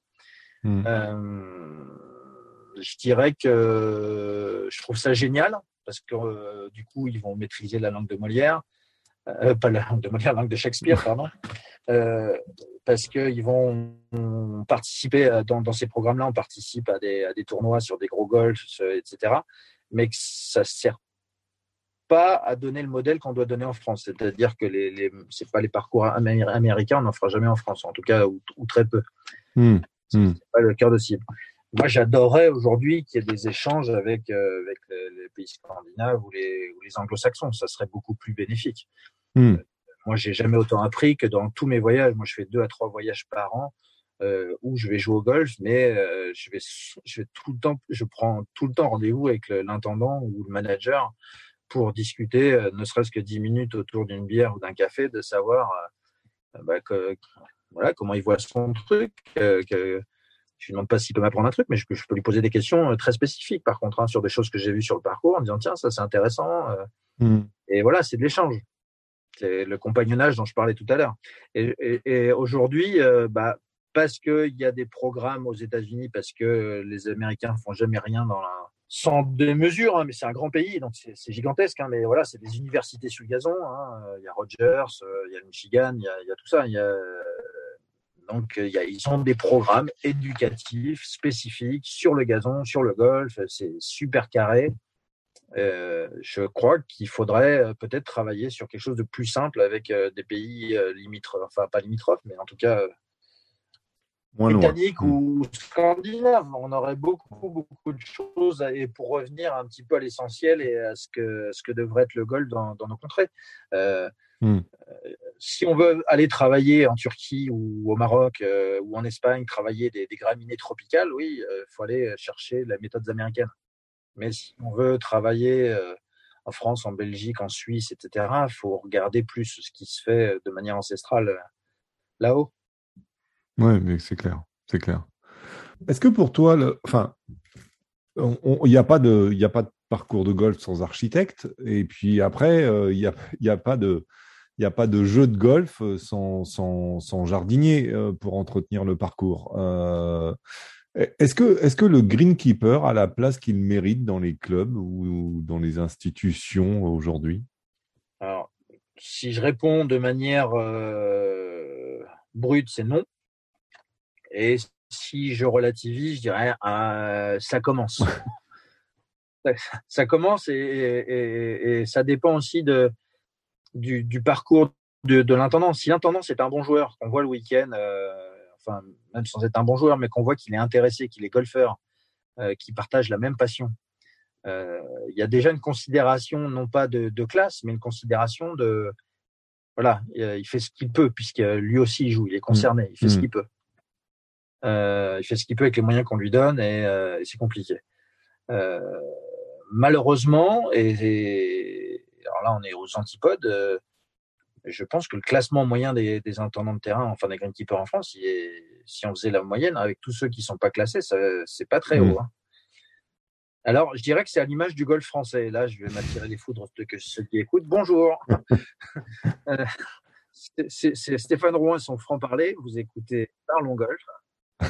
Mmh. je dirais que je trouve ça génial parce que du coup, ils vont maîtriser la langue de Molière, pas la langue de Molière, la langue de Shakespeare, pardon. Euh, parce qu'ils vont participer dans, dans ces programmes-là, on participe à des, à des, tournois sur des gros golfs, etc. Mais que ça ne sert pas à donner le modèle qu'on doit donner en France. C'est-à-dire que les, les c'est pas les parcours américains, on n'en fera jamais en France, en tout cas, ou, très peu. Mmh, mmh. C'est pas le cœur de cible. Moi, j'adorerais aujourd'hui qu'il y ait des échanges avec, euh, avec les, pays scandinaves ou les, ou les anglo-saxons. Ça serait beaucoup plus bénéfique. Mmh. Moi, j'ai jamais autant appris que dans tous mes voyages. Moi, je fais deux à trois voyages par an euh, où je vais jouer au golf, mais euh, je vais, je vais tout le temps, je prends tout le temps rendez-vous avec l'intendant ou le manager pour discuter, euh, ne serait-ce que dix minutes autour d'une bière ou d'un café, de savoir euh, bah, que, voilà comment il voit son truc. que, je ne demande pas s'il peut m'apprendre un truc, mais je, je, peux lui poser des questions très spécifiques, par contre, hein, sur des choses que j'ai vues sur le parcours, en disant tiens, ça c'est intéressant. Mmh. Et voilà, c'est de l'échange. C'est le compagnonnage dont je parlais tout à l'heure. Et, aujourd'hui, euh, bah, parce qu'il y a des programmes aux États-Unis, parce que les Américains font jamais rien dans la, sans des mesures, hein, mais c'est un grand pays, donc c'est gigantesque. Hein, mais voilà, c'est des universités sur le gazon. Hein. Il y a Rogers, euh, il y a le Michigan, il y a, il y a tout ça. Il y a, donc, y a, ils ont des programmes éducatifs spécifiques sur le gazon, sur le golf. C'est super carré. je crois qu'il faudrait peut-être travailler sur quelque chose de plus simple avec des pays limitrophes, enfin pas limitrophes, mais en tout cas britanniques hmm. ou scandinaves. On aurait beaucoup, beaucoup de choses. Et pour revenir un petit peu à l'essentiel et à ce que, ce que devrait être le golf dans, nos contrées. Euh, hmm. euh, si on veut aller travailler en Turquie ou au Maroc euh, ou en Espagne, travailler des, graminées tropicales, oui, il faut aller chercher les méthodes américaines. Mais si on veut travailler en France, en Belgique, en Suisse, etc., il faut regarder plus ce qui se fait de manière ancestrale là-haut. Oui, mais c'est clair, c'est clair. Est-ce que pour toi, le, enfin, il n'y a pas de, il a pas de parcours de golf sans architecte, et puis après, euh, il n'y a, y a pas de, a pas de jeu de golf sans, sans, sans jardinier euh, pour entretenir le parcours. Euh, est-ce que, est-ce que le greenkeeper a la place qu'il mérite dans les clubs ou dans les institutions aujourd'hui? Alors, si je réponds de manière brute, c'est non. Et si je relativise, je dirais euh, ça commence. ça, commence et, ça dépend aussi de, du, parcours de, l'intendant. Si l'intendant est un bon joueur, qu'on voit le week-end, euh, enfin même sans être un bon joueur, mais qu'on voit qu'il est intéressé, qu'il est golfeur, euh, qu'il partage la même passion, il y a déjà une considération non pas de, classe, mais une considération de voilà, il fait ce qu'il peut puisque lui aussi il joue, il est concerné, il fait ce mmh. qu'il peut. Euh, il fait ce qu'il peut avec les moyens qu'on lui donne et, euh, c'est compliqué. Euh, malheureusement, et, alors là on est aux antipodes, je pense que le classement moyen des, intendants de terrain, enfin des greenkeepers en France, si on faisait la moyenne avec tous ceux qui sont pas classés, c'est pas très haut. Hein. Alors, je dirais que c'est à l'image du golf français. Là, je vais m'attirer les foudres de ceux qui écoutent. Bonjour. c'est Stéphane Rouen et son franc-parler. Vous écoutez Parlons Golf.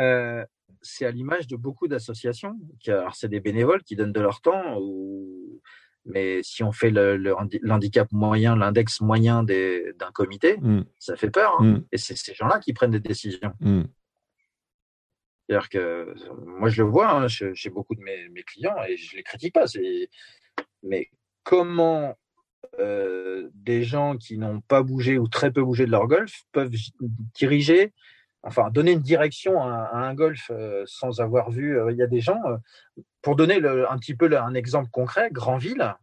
Euh, c'est à l'image de beaucoup d'associations. Alors, c'est des bénévoles qui donnent de leur temps, ou... mais si on fait l'handicap moyen, l'index moyen d'un comité, mm. ça fait peur. Hein. Mm. Et c'est ces gens-là qui prennent des décisions. Mm. C'est-à-dire que moi, je le vois hein, chez, beaucoup de mes, mes, clients et je ne les critique pas. Mais comment euh, des gens qui n'ont pas bougé ou très peu bougé de leur golf peuvent diriger, enfin donner une direction à, un golf euh, sans avoir vu. Euh, il y a des gens, pour donner un petit peu un exemple concret, Granville,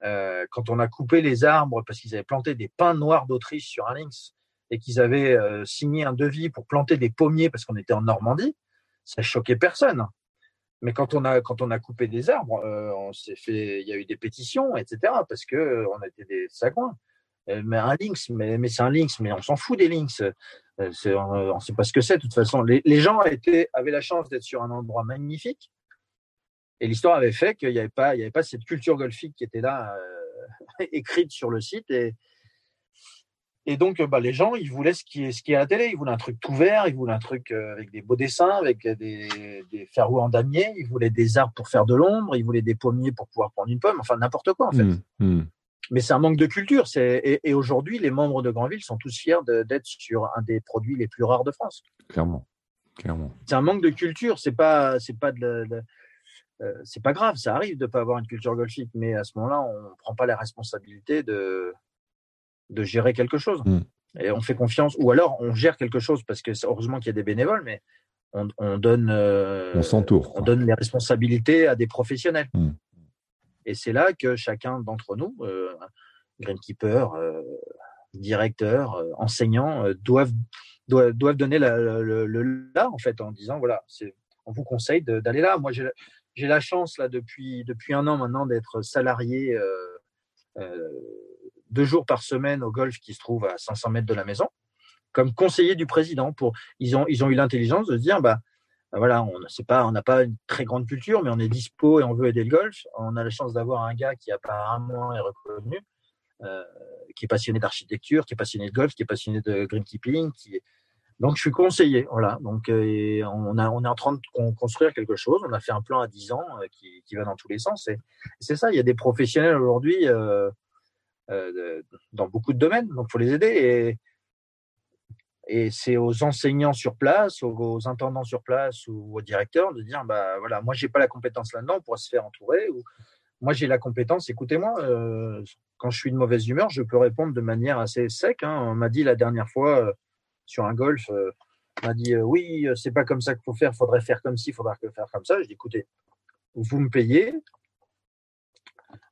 quand on a coupé les arbres parce qu'ils avaient planté des pins noirs d'Autriche sur un lynx et qu'ils avaient signé un devis pour planter des pommiers parce qu'on était en Normandie, ça choquait personne. Mais quand on a quand on a coupé des arbres, euh, on s'est fait, il y a eu des pétitions, etc. Parce que euh, on était des sagouins. Euh, mais un lynx, mais, mais c'est un lynx, mais on s'en fout des lynx. C'est, on ne sait pas ce que c'est de toute façon. Les, gens étaient, avaient la chance d'être sur un endroit magnifique, et l'histoire avait fait qu'il n'y avait pas, pas cette culture golfique qui était là écrite sur le site, et, donc, bah, les gens, ils voulaient ce qui, est, à la télé. Ils voulaient un truc tout vert, ils voulaient un truc euh, avec des beaux dessins, avec des, des en damier, ils voulaient des arbres pour faire de l'ombre, ils voulaient des pommiers pour pouvoir prendre une pomme, enfin n'importe quoi en fait. Mmh, mmh. Mais c'est un manque de culture. Et, et aujourd'hui, les membres de Grandville sont tous fiers d'être sur un des produits les plus rares de France. Clairement. Clairement. C'est un manque de culture. C'est pas, c'est pas de, euh, c'est pas grave. Ça arrive de pas avoir une culture golfique, mais à ce moment-là, on prend pas la responsabilité de, de gérer quelque chose. Mm. Et on fait confiance, ou alors on gère quelque chose parce que heureusement qu'il y a des bénévoles, mais on, donne, euh, on s'entoure, on donne les responsabilités à des professionnels. Mm. Et c'est là que chacun d'entre nous, euh, greenkeeper, euh, directeur, euh, enseignant, doivent, doivent, doivent, donner le, là en fait en disant voilà, on vous conseille d'aller là. Moi j'ai la chance là depuis depuis un an maintenant d'être salarié deux jours par semaine au golf qui se trouve à 500 mètres de la maison, comme conseiller du président. Pour, ils, ont, ils ont eu l'intelligence de se dire, bah voilà, on pas, on n'a pas une très grande culture, mais on est dispo et on veut aider le golf. On a la chance d'avoir un gars qui apparemment est reconnu, euh, qui est passionné d'architecture, qui est passionné de golf, qui est passionné de greenkeeping, donc je suis conseiller, voilà. Donc euh, on est en train de construire quelque chose. On a fait un plan à 10 ans euh, qui, va dans tous les sens. Et c'est ça. Il y a des professionnels aujourd'hui. Dans beaucoup de domaines. Donc, faut les aider. C'est aux enseignants sur place, aux, intendants sur place ou aux directeurs de dire bah voilà, moi j'ai pas la compétence là-dedans, on pourra se faire entourer. Ou moi j'ai la compétence. Écoutez-moi, euh, quand je suis de mauvaise humeur, je peux répondre de manière assez sec. Hein. On m'a dit la dernière fois euh, sur un golf, euh, on m'a dit oui, c'est pas comme ça qu'il faut faire, faudrait faire comme ci, faudrait faire comme ça. Je dis écoutez, vous me payez.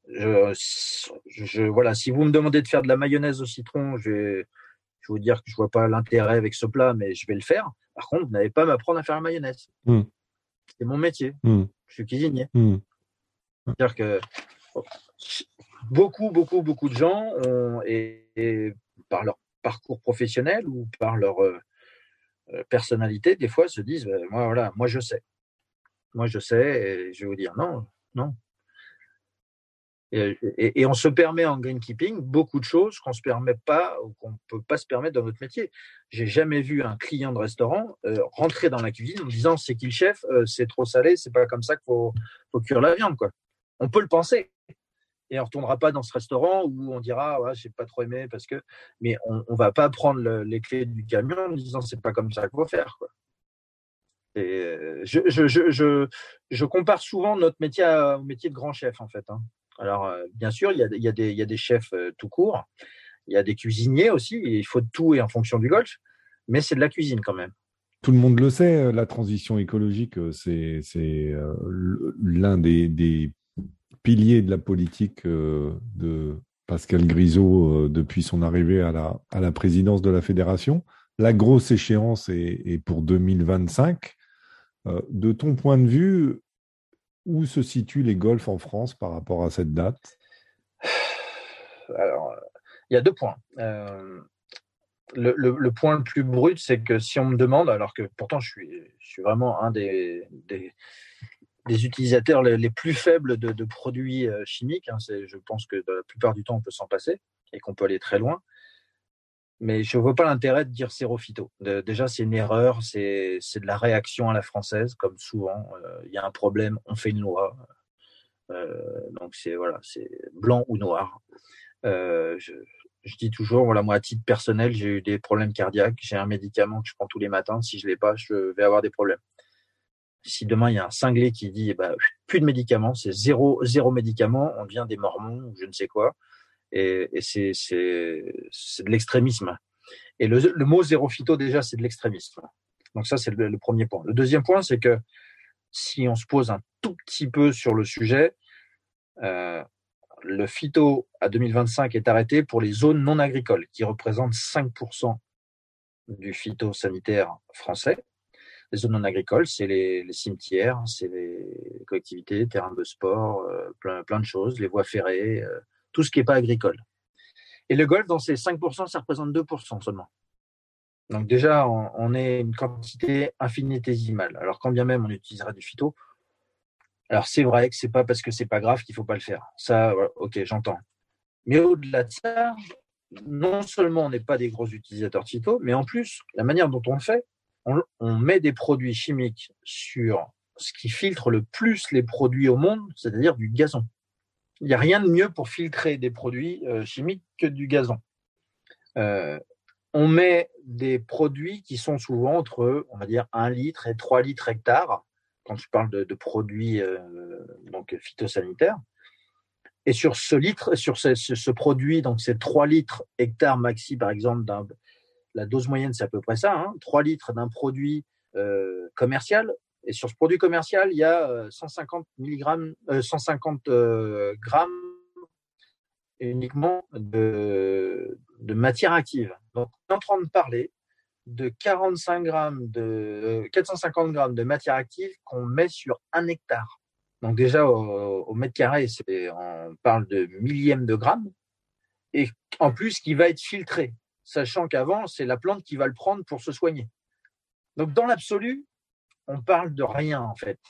Je, voilà, si vous me demandez de faire de la mayonnaise au citron, je vais je vous dire que je vois pas l'intérêt avec ce plat, mais je vais le faire. Par contre, vous n'avez pas m'apprendre à faire la mayonnaise. Hmm. C'est mon métier. Hmm. Je suis cuisinier. Hmm. C'est-à-dire que beaucoup, beaucoup, beaucoup de gens, ont, et, par leur parcours professionnel ou par leur euh, euh, personnalité, des fois se disent ben, moi, voilà, moi je sais. Moi je sais, et je vais vous dire non, non, et, on se permet en greenkeeping beaucoup de choses qu'on se permet pas ou qu'on peut pas se permettre dans notre métier. J'ai jamais vu un client de restaurant euh, rentrer dans la cuisine en disant c'est qui le chef, euh, c'est trop salé, c'est pas comme ça qu'il faut, cuire la viande. Quoi. On peut le penser. Et on ne retournera pas dans ce restaurant où on dira ouais, j'ai pas trop aimé parce que. Mais on ne va pas prendre les clés du camion en disant c'est pas comme ça qu'il faut faire. Quoi. Euh, je, compare souvent notre métier au métier de grand chef en fait. Hein. Alors, euh, bien sûr, il y, a, des, chefs euh, tout court, il y a des cuisiniers aussi, il faut de tout et en fonction du golf, mais c'est de la cuisine quand même. Tout le monde le sait, euh, la transition écologique, c'est l'un des, piliers de la politique de Pascal Grisot depuis son arrivée à la, présidence de la fédération. La grosse échéance est, pour 2025. de ton point de vue, où se situent les golfs en France par rapport à cette date? Alors, il y a deux points. Euh, le, point le plus brut, c'est que si on me demande, alors que pourtant je suis, vraiment un des, des, utilisateurs les, plus faibles de, produits euh, chimiques, hein, je pense que la plupart du temps on peut s'en passer et qu'on peut aller très loin mais je vois pas l'intérêt de dire sérophyto. déjà, c'est une erreur, c'est de la réaction à la française, comme souvent. Euh, il y a un problème, on fait une loi. Euh, donc, c'est voilà, c'est blanc ou noir. Euh, je, dis toujours, voilà, moi, à titre personnel, j'ai eu des problèmes cardiaques. J'ai un médicament que je prends tous les matins. Si je l'ai pas, je vais avoir des problèmes. Si demain, il y a un cinglé qui dit, eh ben, plus de médicaments, c'est zéro, zéro médicament, on devient des mormons ou je ne sais quoi et, c'est de l'extrémisme. Et le, mot zéro phyto, déjà, c'est de l'extrémisme. Donc ça, c'est le, premier point. Le deuxième point, c'est que si on se pose un tout petit peu sur le sujet, euh, le phyto à 2025 est arrêté pour les zones non agricoles, qui représentent 5% du phytosanitaire français. Les zones non agricoles, c'est les, cimetières, c'est les collectivités, terrains de sport, euh, plein, plein de choses, les voies ferrées, euh, tout ce qui n'est pas agricole. Et le golf, dans ces 5%, ça représente 2% seulement. Donc déjà, on, est une quantité infinitésimale. Alors quand bien même on utilisera du phyto, alors c'est vrai que c'est pas parce que c'est pas grave qu'il faut pas le faire. Ça, ok, j'entends. Mais au-delà de ça, non seulement on n'est pas des gros utilisateurs de phyto, mais en plus, la manière dont on le fait, on met des produits chimiques sur ce qui filtre le plus les produits au monde, c'est-à-dire du gazon il n'y a rien de mieux pour filtrer des produits euh, chimiques que du gazon. Euh, on met des produits qui sont souvent entre, on va dire, 1 litre et 3 litres hectare, quand je parle de, produits euh, donc phytosanitaires. Et sur ce litre, sur ce, produit, donc c'est 3 litres hectare maxi, par exemple, la dose moyenne, c'est à peu près ça, hein, 3 litres d'un produit commercial, et sur ce produit commercial, il y a 150 mg, 150 grammes uniquement de, matière active. Donc, on est en train de parler de 45 grammes de 450 grammes de matière active qu'on met sur un hectare. Donc déjà au, mètre carré, on parle de millièmes de grammes, et en plus qui va être filtré, sachant qu'avant c'est la plante qui va le prendre pour se soigner. Donc dans l'absolu, on parle de rien en fait.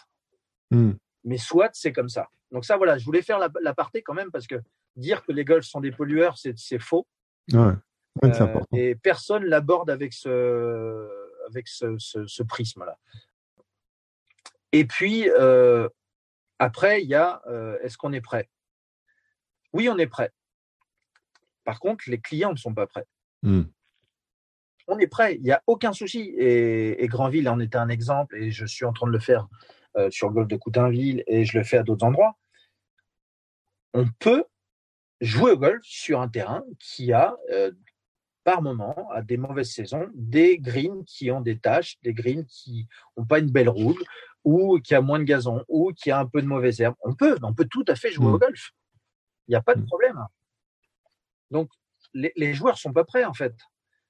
Hmm. Mais soit c'est comme ça. Donc ça, voilà, je voulais faire l'aparté quand même parce que dire que les golfs sont des pollueurs, c'est faux. Euh, et personne l'aborde avec ce, avec ce, prisme-là. Et puis, euh, après, il y a euh, est-ce qu'on est prêt? Oui, on est prêt. Par contre, les clients ne sont pas prêts. Hmm. On est prêt, il n'y a aucun souci. Et, et, Granville en était un exemple, et je suis en train de le faire euh, sur le golf de Coutainville, et je le fais à d'autres endroits. On peut jouer au golf sur un terrain qui a, euh, par moment, à des mauvaises saisons, des greens qui ont des taches, des greens qui n'ont pas une belle roule, ou qui a moins de gazon, ou qui a un peu de mauvaise herbe. On peut, on peut tout à fait jouer au mmh. golf. Il n'y a pas de mmh. problème. Donc, les, les joueurs sont pas prêts, en fait.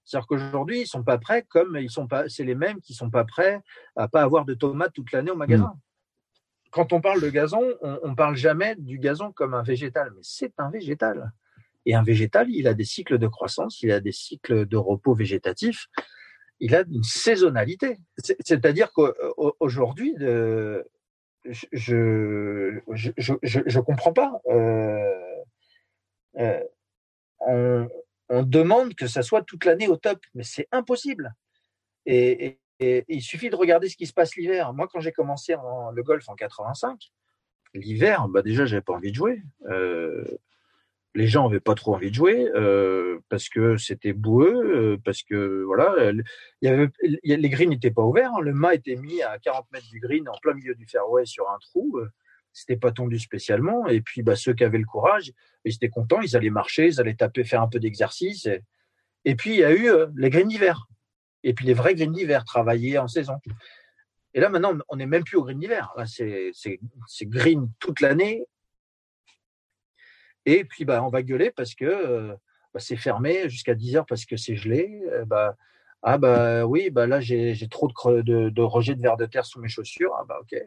C'est-à-dire qu'aujourd'hui, ils sont pas prêts comme ils sont pas, c'est les mêmes qui sont pas prêts à pas avoir de tomates toute l'année au magasin. Mmh. Quand on parle de gazon, on, on parle jamais du gazon comme un végétal, mais c'est un végétal. Et un végétal, il a des cycles de croissance, il a des cycles de repos végétatif, il a une saisonnalité. C'est-à-dire qu'aujourd'hui, je je, je, je, comprends pas. Euh, euh, on, on demande que ça soit toute l'année au top, mais c'est impossible. Et, il suffit de regarder ce qui se passe l'hiver. Moi, quand j'ai commencé en, le golf en 85, l'hiver, bah déjà, j'avais pas envie de jouer. Euh, les gens n'avaient pas trop envie de jouer euh, parce que c'était boueux, euh, parce que voilà, les greens n'étaient pas ouverts. Hein. le mât était mis à 40 mètres du green, en plein milieu du fairway sur un trou c'était pas tendu spécialement. Et puis, bah, ceux qui avaient le courage, ils étaient contents, ils allaient marcher, ils allaient taper, faire un peu d'exercice. Et... puis, il y a eu euh, les greens d'hiver. Et puis, les vrais greens d'hiver, travaillés en saison. Et là, maintenant, on n'est même plus au green d'hiver. C'est green toute l'année. Et puis, bah, on va gueuler parce que euh, bah, c'est fermé jusqu'à 10 heures parce que c'est gelé. Euh, bah, ah, bah oui, bah là, j'ai trop de, de, de rejet de verre de terre sous mes chaussures. Ah, bah ok.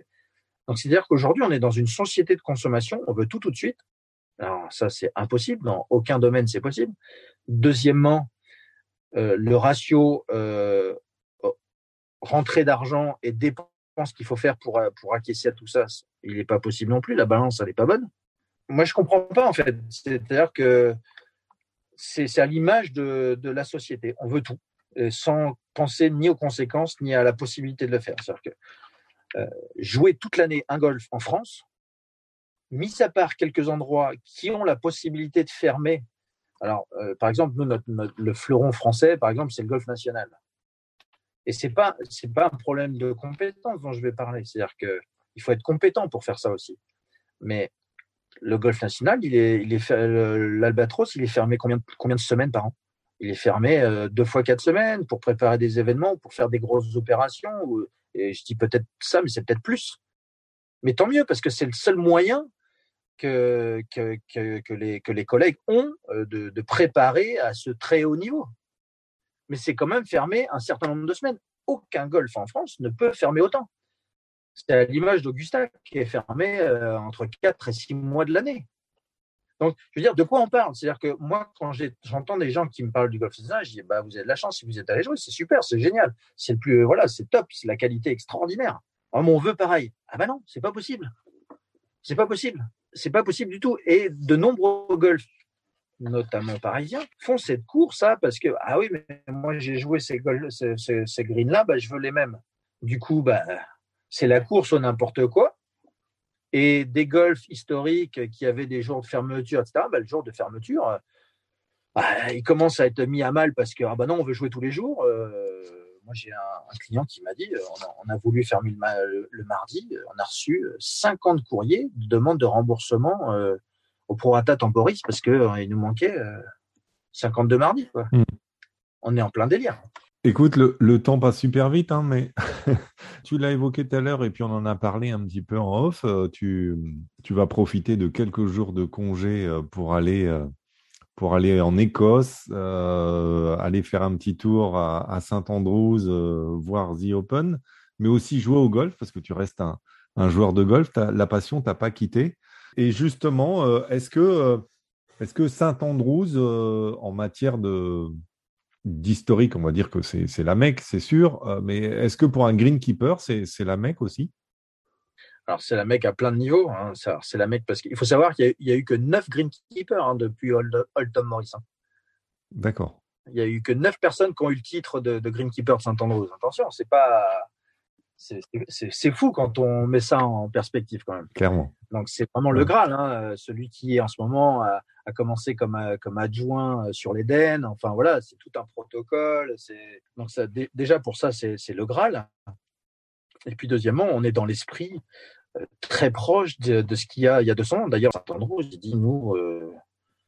Donc, c'est-à-dire qu'aujourd'hui, on est dans une société de consommation, on veut tout tout de suite. Alors, ça, c'est impossible. Dans aucun domaine, c'est possible. Deuxièmement, euh, le ratio euh, rentrée d'argent et dépenses qu'il faut faire pour, pour acquiescer à tout ça, il n'est pas possible non plus. La balance, elle n'est pas bonne. Moi, je comprends pas, en fait. C'est-à-dire que c'est à l'image de, de, la société. On veut tout, sans penser ni aux conséquences, ni à la possibilité de le faire. C'est-à-dire que euh, jouer toute l'année un golf en France, mis à part quelques endroits qui ont la possibilité de fermer. Alors, euh, par exemple, nous, le fleuron français, par exemple, c'est le golf national. Et c'est pas c'est pas un problème de compétence dont je vais parler. C'est-à-dire que il faut être compétent pour faire ça aussi. Mais le golf national, il est, l'Albatros, il est fermé combien de, semaines par an? Il est fermé euh, deux fois quatre semaines pour préparer des événements, pour faire des grosses opérations. Et je dis peut-être ça, mais c'est peut-être plus. Mais tant mieux, parce que c'est le seul moyen que, les collègues ont euh, de, de préparer à ce très haut niveau. Mais c'est quand même fermé un certain nombre de semaines. Aucun golf en France ne peut fermer autant. C'est à l'image d'Augusta qui est fermé euh, entre 4 et 6 mois de l'année. Donc, je veux dire, de quoi on parle? C'est-à-dire que moi, quand j'entends des gens qui me parlent du golf je dis, bah, vous avez de la chance si vous êtes allé jouer, c'est super, c'est génial, c'est le plus, voilà, c'est top, c'est la qualité extraordinaire. Oh, on veut pareil. Ah ben non, c'est pas possible. C'est pas possible. C'est pas possible du tout. Et de nombreux golf, notamment parisiens, font cette course, là, parce que, ah oui, mais moi, j'ai joué ces, ces greens-là, bah, je veux les mêmes. Du coup, bah, c'est la course au n'importe quoi et des golfs historiques qui avaient des jours de fermeture, etc., bah, le jour de fermeture, euh, bah, il commence à être mis à mal parce que ah bah non, on veut jouer tous les jours. Euh, moi, j'ai un, client qui m'a dit euh, on a, voulu fermer le, mardi, on a reçu 50 courriers de demande de remboursement au prorata temporis parce qu'il nous manquait 52 mardis. Quoi. Hmm. On est en plein délire. Écoute, le, temps passe super vite, hein, mais tu l'as évoqué tout à l'heure et puis on en a parlé un petit peu en off. Euh, tu, vas profiter de quelques jours de congé euh, pour aller, euh, pour aller en Écosse, aller faire un petit tour à, Saint-Andrews, voir The Open, mais aussi jouer au golf parce que tu restes un, joueur de golf. La passion t'a pas quitté. Et justement, est-ce que, est-ce que Saint-Andrews, en matière de d'historique, on va dire que c'est la Mecque, c'est sûr. Euh, mais est-ce que pour un greenkeeper, c'est la Mecque aussi? Alors, c'est la Mecque à plein de niveaux. Hein. C'est la Mecque parce qu'il faut savoir qu'il n'y a, eu que 9 greenkeepers hein, depuis Old, Tom Morrison. D'accord. Il n'y a eu que 9 personnes qui ont eu le titre de, greenkeeper de Saint-Andrews. Attention, c'est pas. C'est fou quand on met ça en perspective quand même. Clairement. Donc c'est vraiment le Graal, hein, celui qui est en ce moment à, a commencé comme, comme adjoint sur l'Éden. Enfin voilà, c'est tout un protocole. Donc ça, déjà pour ça, c'est le Graal. Et puis deuxièmement, on est dans l'esprit très proche de, ce qu'il y a il y a 200 ans. D'ailleurs, Saint-Andrew, il dit, nous,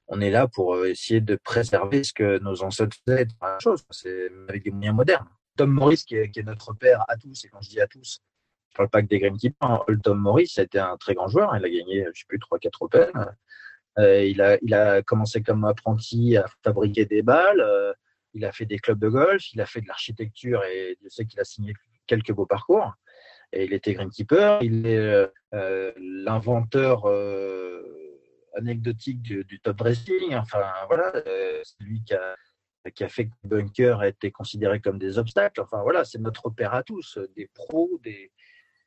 on est là pour essayer de préserver ce que nos ancêtres faisaient. Chose, c'est avec des moyens modernes. Tom Morris, qui est, notre père à tous, et quand je dis à tous, je parle pas que des Greenkeepers. Hein. Tom Morris a été un très grand joueur. Il a gagné, je ne sais plus, 3-4 Open. Euh, il, a, il a commencé comme apprenti à fabriquer des balles. Euh, il a fait des clubs de golf. Il a fait de l'architecture et je sais qu'il a signé quelques beaux parcours. Et il était greenkeeper. Il est euh, l'inventeur anecdotique du, top dressing. Enfin, voilà, c'est lui qui a, qui a fait que bunker a été considéré comme des obstacles. Enfin, voilà, c'est notre père à tous, des pros, des,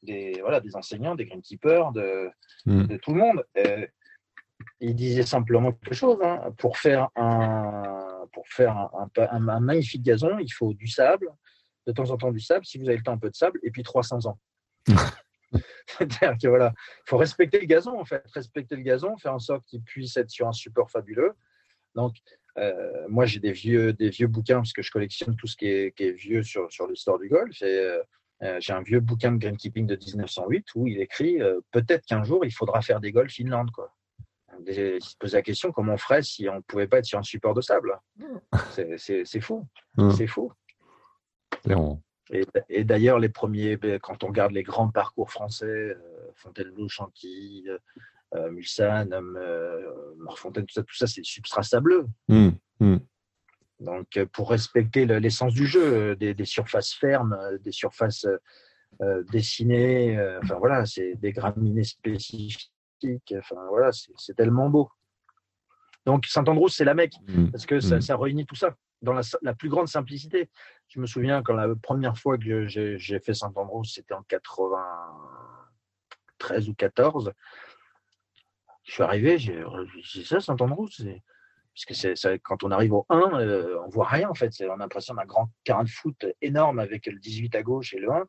des, voilà, des enseignants, des greenkeepers, de, hmm. de tout le monde. Il disait simplement quelque chose. Hein. Pour faire, un, pour faire un, un, magnifique gazon, il faut du sable, de temps en temps du sable, si vous avez le temps, un peu de sable, et puis 300 ans. C'est-à-dire qu'il voilà, faut respecter le gazon, en fait. Respecter le gazon, faire en sorte qu'il puisse être sur un support fabuleux. Donc, euh, moi, j'ai des vieux, des vieux bouquins parce que je collectionne tout ce qui est, qui est vieux sur, sur l'histoire du golf. Et, euh, euh, j'ai un vieux bouquin de greenkeeping de 1908 où il écrit euh, peut-être qu'un jour il faudra faire des golfs inland. Quoi. Il se pose la question comment on ferait si on ne pouvait pas être sur un support de sable? C'est fou. C'est fou. Et, d'ailleurs, les premiers, ben, quand on regarde les grands parcours français, euh, Fontainebleau, Chantilly, Mulsanne, Morfontaine, tout ça, tout ça c'est substrat sableux. Mmh, mmh. Donc, euh, pour respecter l'essence du jeu, euh, des, surfaces fermes, euh, des surfaces dessinées, enfin voilà, c'est des graminées spécifiques, enfin voilà, c'est tellement beau. Donc, Saint-Andrew, c'est la Mecque, mmh. parce que mmh. ça, réunit tout ça dans la, plus grande simplicité. Je me souviens quand la première fois que j'ai fait Saint-Andrew, c'était en 93 ou 14. Je suis arrivé, j'ai dit ça, Saint-Andrew, c'est parce que quand on arrive au 1, on euh, on voit rien en fait. On a l'impression d'un grand terrain de foot énorme avec le 18 à gauche et le 1.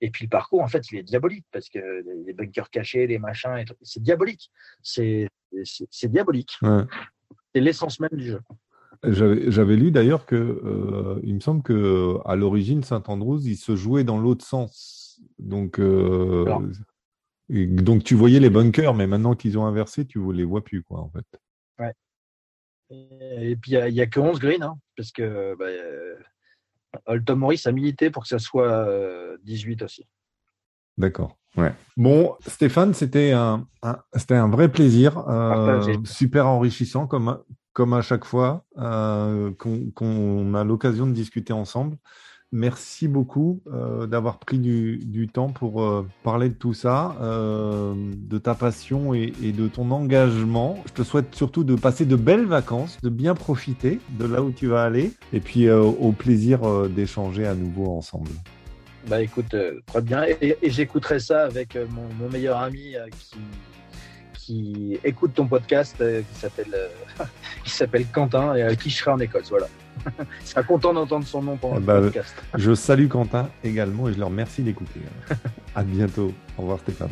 Et puis le parcours, en fait, il est diabolique parce que les bunkers cachés, les machins, c'est diabolique. C'est diabolique. C'est l'essence même du jeu. J'avais lu d'ailleurs que, euh, il me semble que à l'origine, Saint-Andrews, il se jouait dans l'autre sens. Donc, euh, donc tu voyais les bunkers, mais maintenant qu'ils ont inversé, tu ne les vois plus, quoi, en fait. Ouais. Et, puis, il n'y a, que 11 greens, hein, parce que bah, euh, Morris a milité pour que ça soit 18 euh, aussi. D'accord. Ouais. Bon, Stéphane, c'était un, c'était un vrai plaisir, euh, super enrichissant comme, comme à chaque fois qu'on a l'occasion de discuter ensemble. Merci beaucoup euh, d'avoir pris du, temps pour euh, parler de tout ça, euh, de ta passion et, de ton engagement. Je te souhaite surtout de passer de belles vacances, de bien profiter de là où tu vas aller, et puis au plaisir d'échanger à nouveau ensemble. Bah écoute, très bien, et, j'écouterai ça avec mon, meilleur ami qui écoute ton podcast qui s'appelle qui s'appelle Quentin et qui je serai en Écosse. Voilà. Je serai content d'entendre son nom pendant le bah, podcast. Je salue Quentin également et je leur remercie d'écouter. à bientôt. Au revoir Stéphane.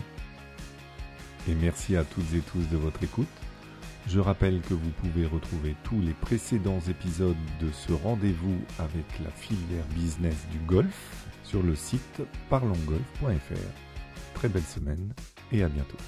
Et merci à toutes et tous de votre écoute. Je rappelle que vous pouvez retrouver tous les précédents épisodes de ce rendez-vous avec la filière business du golf sur le site parlongolf.fr. Très belle semaine et à bientôt.